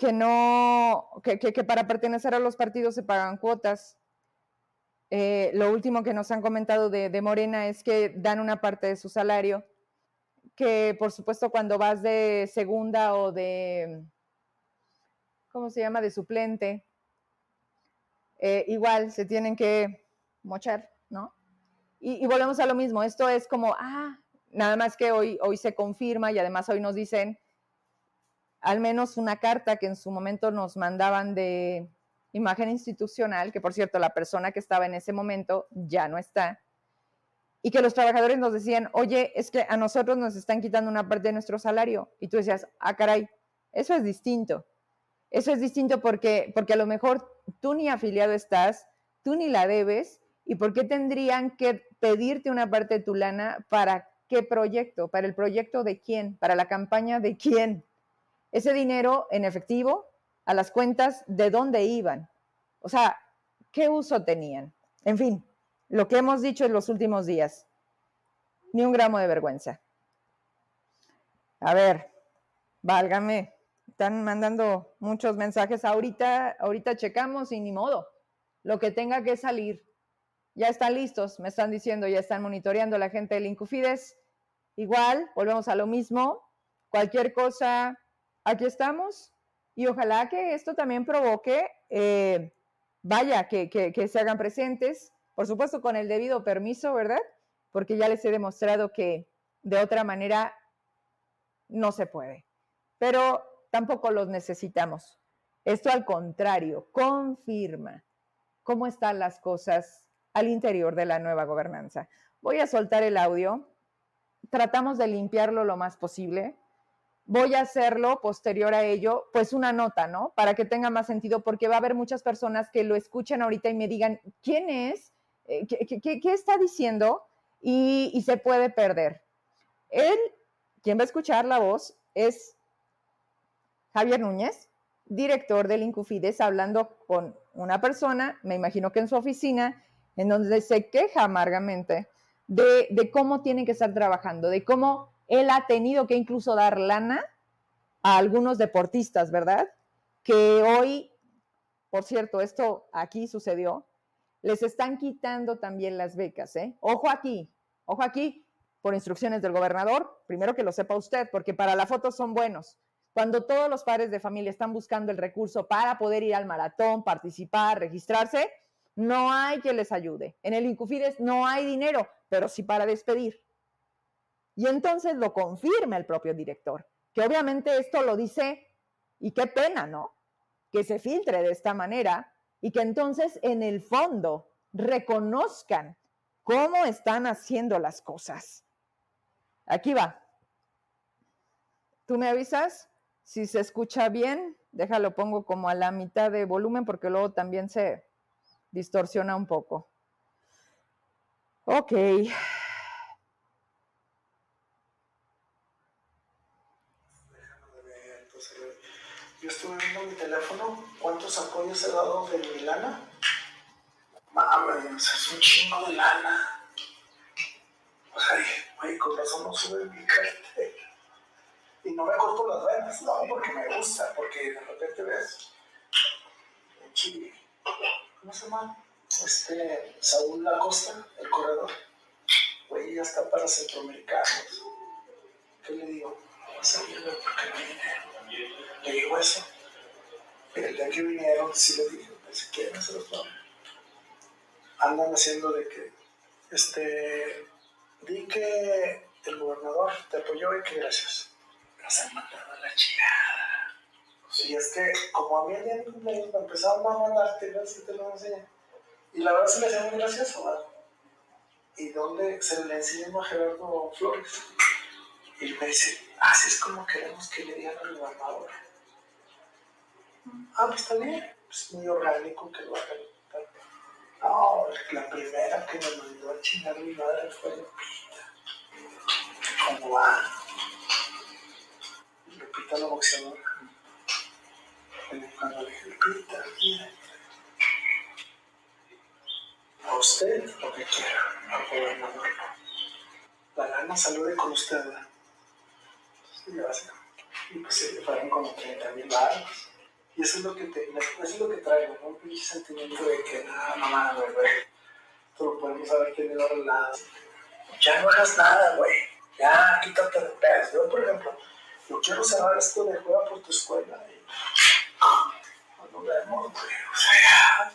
que no, que, que, para pertenecer a los partidos se pagan cuotas. Eh, lo último que nos han comentado de, de, Morena es que dan una parte de su salario, que por supuesto cuando vas de segunda o de, ¿cómo se llama?, de suplente, eh, igual se tienen que mochar, ¿no? Y, y, volvemos a lo mismo, esto es como, ah, nada más que hoy, hoy se confirma y además hoy nos dicen al menos una carta que en su momento nos mandaban de imagen institucional, que por cierto la persona que estaba en ese momento ya no está, y que los trabajadores nos decían, oye, es que a nosotros nos están quitando una parte de nuestro salario. Y tú decías, ah, caray, eso es distinto. Eso es distinto porque, porque a lo mejor tú ni afiliado estás, tú ni la debes, y por qué tendrían que pedirte una parte de tu lana para qué proyecto, para el proyecto de quién, para la campaña de quién ese dinero en efectivo a las cuentas de dónde iban. O sea, ¿qué uso tenían? En fin, lo que hemos dicho en los últimos días. Ni un gramo de vergüenza. A ver, válgame. Están mandando muchos mensajes ahorita, ahorita checamos y ni modo. Lo que tenga que salir. Ya están listos, me están diciendo, ya están monitoreando la gente del Incufides. Igual, volvemos a lo mismo. Cualquier cosa, aquí estamos y ojalá que esto también provoque eh, vaya, que, que, se hagan presentes, por supuesto con el debido permiso, ¿verdad? Porque ya les he demostrado que de otra manera no se puede. Pero tampoco los necesitamos. Esto al contrario, confirma cómo están las cosas al interior de la nueva gobernanza. Voy a soltar el audio. Tratamos de limpiarlo lo más posible. Voy a hacerlo posterior a ello, pues una nota, ¿no? Para que tenga más sentido, porque va a haber muchas personas que lo escuchan ahorita y me digan, ¿quién es? Eh, ¿Qué, está diciendo? Y, y se puede perder. Él, quien va a escuchar la voz, es Javier Núñez, director del Incufides, hablando con una persona, me imagino que en su oficina, en donde se queja amargamente de, cómo tienen que estar trabajando, de cómo él ha tenido que incluso dar lana a algunos deportistas, ¿verdad? Que hoy, por cierto, esto aquí sucedió, les están quitando también las becas, ¿eh? Ojo aquí, ojo aquí, por instrucciones del gobernador, primero que lo sepa usted, porque para la foto son buenos, cuando todos los padres de familia están buscando el recurso para poder ir al maratón, participar, registrarse, no hay que les ayude. En el Incufides no hay dinero, pero sí para despedir. Y entonces lo confirma el propio director, que obviamente esto lo dice, y qué pena, ¿no? Que se filtre de esta manera y que entonces en el fondo reconozcan cómo están haciendo las cosas. Aquí va. ¿Tú me avisas? Si se escucha bien, déjalo, pongo como a la mitad de volumen porque luego también se distorsiona un poco. Ok. Yo estuve viendo mi teléfono, ¿cuántos apoyos he dado de mi lana? Mames, es un chingo de lana. O sea, güey, con razón no sube mi cartera y no me corto las venas, no, porque me gusta, porque de repente ves Chile, ¿cómo se llama? Este, Saúl Lacosta, el corredor, güey, ya está para centroamericanos. ¿Qué le digo? No a ir, porque no hay dinero. Le digo eso. El día que vinieron, sí le dije, pues, si quieren se los vamos. Andan haciendo de que, este, di que el gobernador te apoyó y que gracias nos han mandado a la chingada. Y es que, como a mí el día de cumpleaños me empezaron a mandar te lo enseñé. Y la verdad se me hacía muy gracioso, ¿verdad? Y donde se le enseñó a Gerardo Flores. Y me dice, así es como queremos que le digan al gobernador. Ah, pues bien, es muy orgánico que lo hagan. No, la primera que me mandó a chingar mi madre fue Lupita. ¿Cómo va? Lupita la boxeadora. Cuando le dije, Lupita, mira, a usted lo que quiera, al gobernador. La lana salude con usted, ¿verdad? Gracias. Y pues se fueron como 30 mil baros. Y eso es lo que te, eso es lo que traigo, ¿no? Un pinche sentimiento de que nada, mamá, güey, güey. Esto lo podemos haber tenido arreglado. Ya no hagas nada, güey. Ya, quítate de pedos. Yo, por ejemplo, yo quiero cerrar esto de juega por tu escuela. Y, nos vemos, güey. O sea,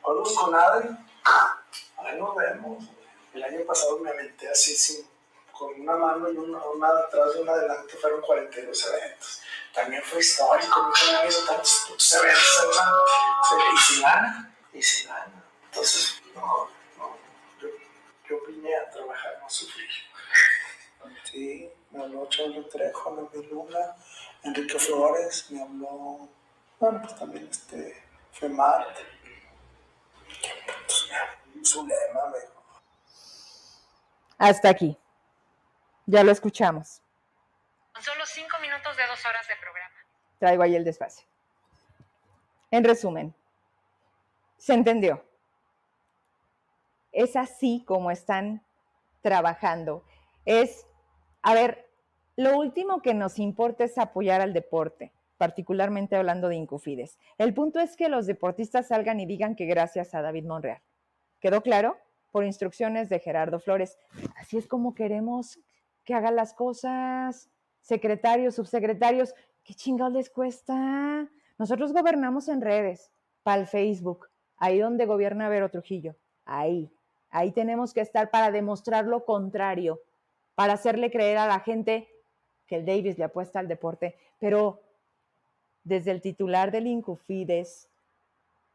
juegos con Adri, ahí nos vemos. El año pasado me aventé así, sin, con una mano y una, una atrás y una adelante, fueron 42 eventos. También fue histórico, nunca había visto tantos putos eventos. Y sin gana, y sin gana. Entonces, no, no, yo, yo vine a trabajar, no sufrir. Sí, me habló Charlie Trejo, habló Luna, Enrique Flores, me habló, bueno, pues también este, Femart. Zulema, me Hasta aquí. Ya lo escuchamos. Son solo cinco minutos de dos horas de programa. Traigo ahí el despacio. En resumen, se entendió. Es así como están trabajando. Es, a ver, lo último que nos importa es apoyar al deporte, particularmente hablando de Incufides. El punto es que los deportistas salgan y digan que gracias a David Monreal. ¿Quedó claro? Por instrucciones de Gerardo Flores. Así es como queremos que hagan las cosas. Secretarios, subsecretarios, ¿qué chingados les cuesta? Nosotros gobernamos en redes, para el Facebook, ahí donde gobierna Vero Trujillo, ahí, ahí tenemos que estar para demostrar lo contrario, para hacerle creer a la gente que el Davis le apuesta al deporte, pero desde el titular del Incufides,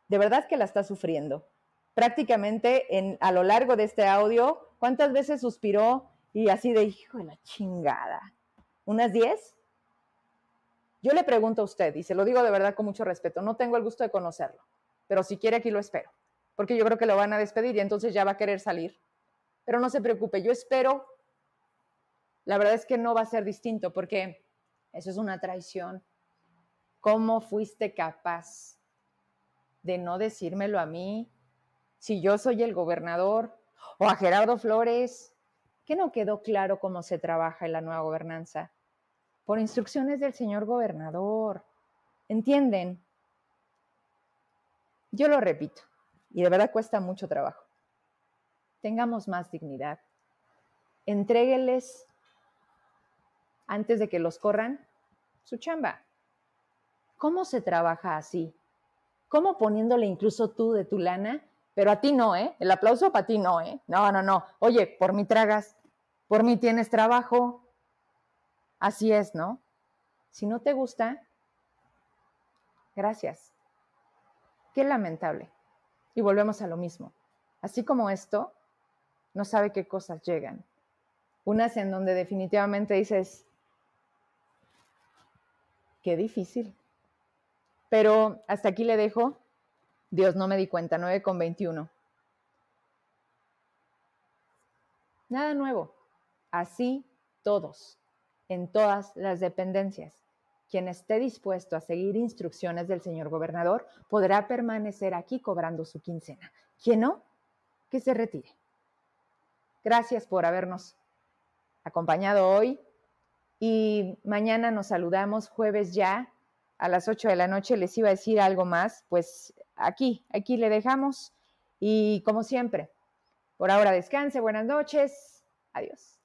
de verdad que la está sufriendo. Prácticamente en, a lo largo de este audio, ¿cuántas veces suspiró y así de hijo de la chingada? ¿Unas 10? Yo le pregunto a usted, y se lo digo de verdad con mucho respeto, no tengo el gusto de conocerlo, pero si quiere aquí lo espero, porque yo creo que lo van a despedir y entonces ya va a querer salir. Pero no se preocupe, yo espero, la verdad es que no va a ser distinto, porque eso es una traición. ¿Cómo fuiste capaz de no decírmelo a mí si yo soy el gobernador o a Gerardo Flores? ¿Qué no quedó claro cómo se trabaja en la nueva gobernanza? por instrucciones del señor gobernador. ¿Entienden? Yo lo repito, y de verdad cuesta mucho trabajo. Tengamos más dignidad. Entrégueles, antes de que los corran, su chamba. ¿Cómo se trabaja así? ¿Cómo poniéndole incluso tú de tu lana? Pero a ti no, ¿eh? El aplauso para ti no, ¿eh? No, no, no. Oye, por mí tragas, por mí tienes trabajo, Así es, ¿no? Si no te gusta, gracias. Qué lamentable. Y volvemos a lo mismo. Así como esto, no sabe qué cosas llegan. Unas en donde definitivamente dices, qué difícil. Pero hasta aquí le dejo. Dios, no me di cuenta, 9 con 21. Nada nuevo. Así todos en todas las dependencias. Quien esté dispuesto a seguir instrucciones del señor gobernador podrá permanecer aquí cobrando su quincena. Quien no, que se retire. Gracias por habernos acompañado hoy y mañana nos saludamos jueves ya a las 8 de la noche. Les iba a decir algo más, pues aquí, aquí le dejamos y como siempre, por ahora descanse, buenas noches, adiós.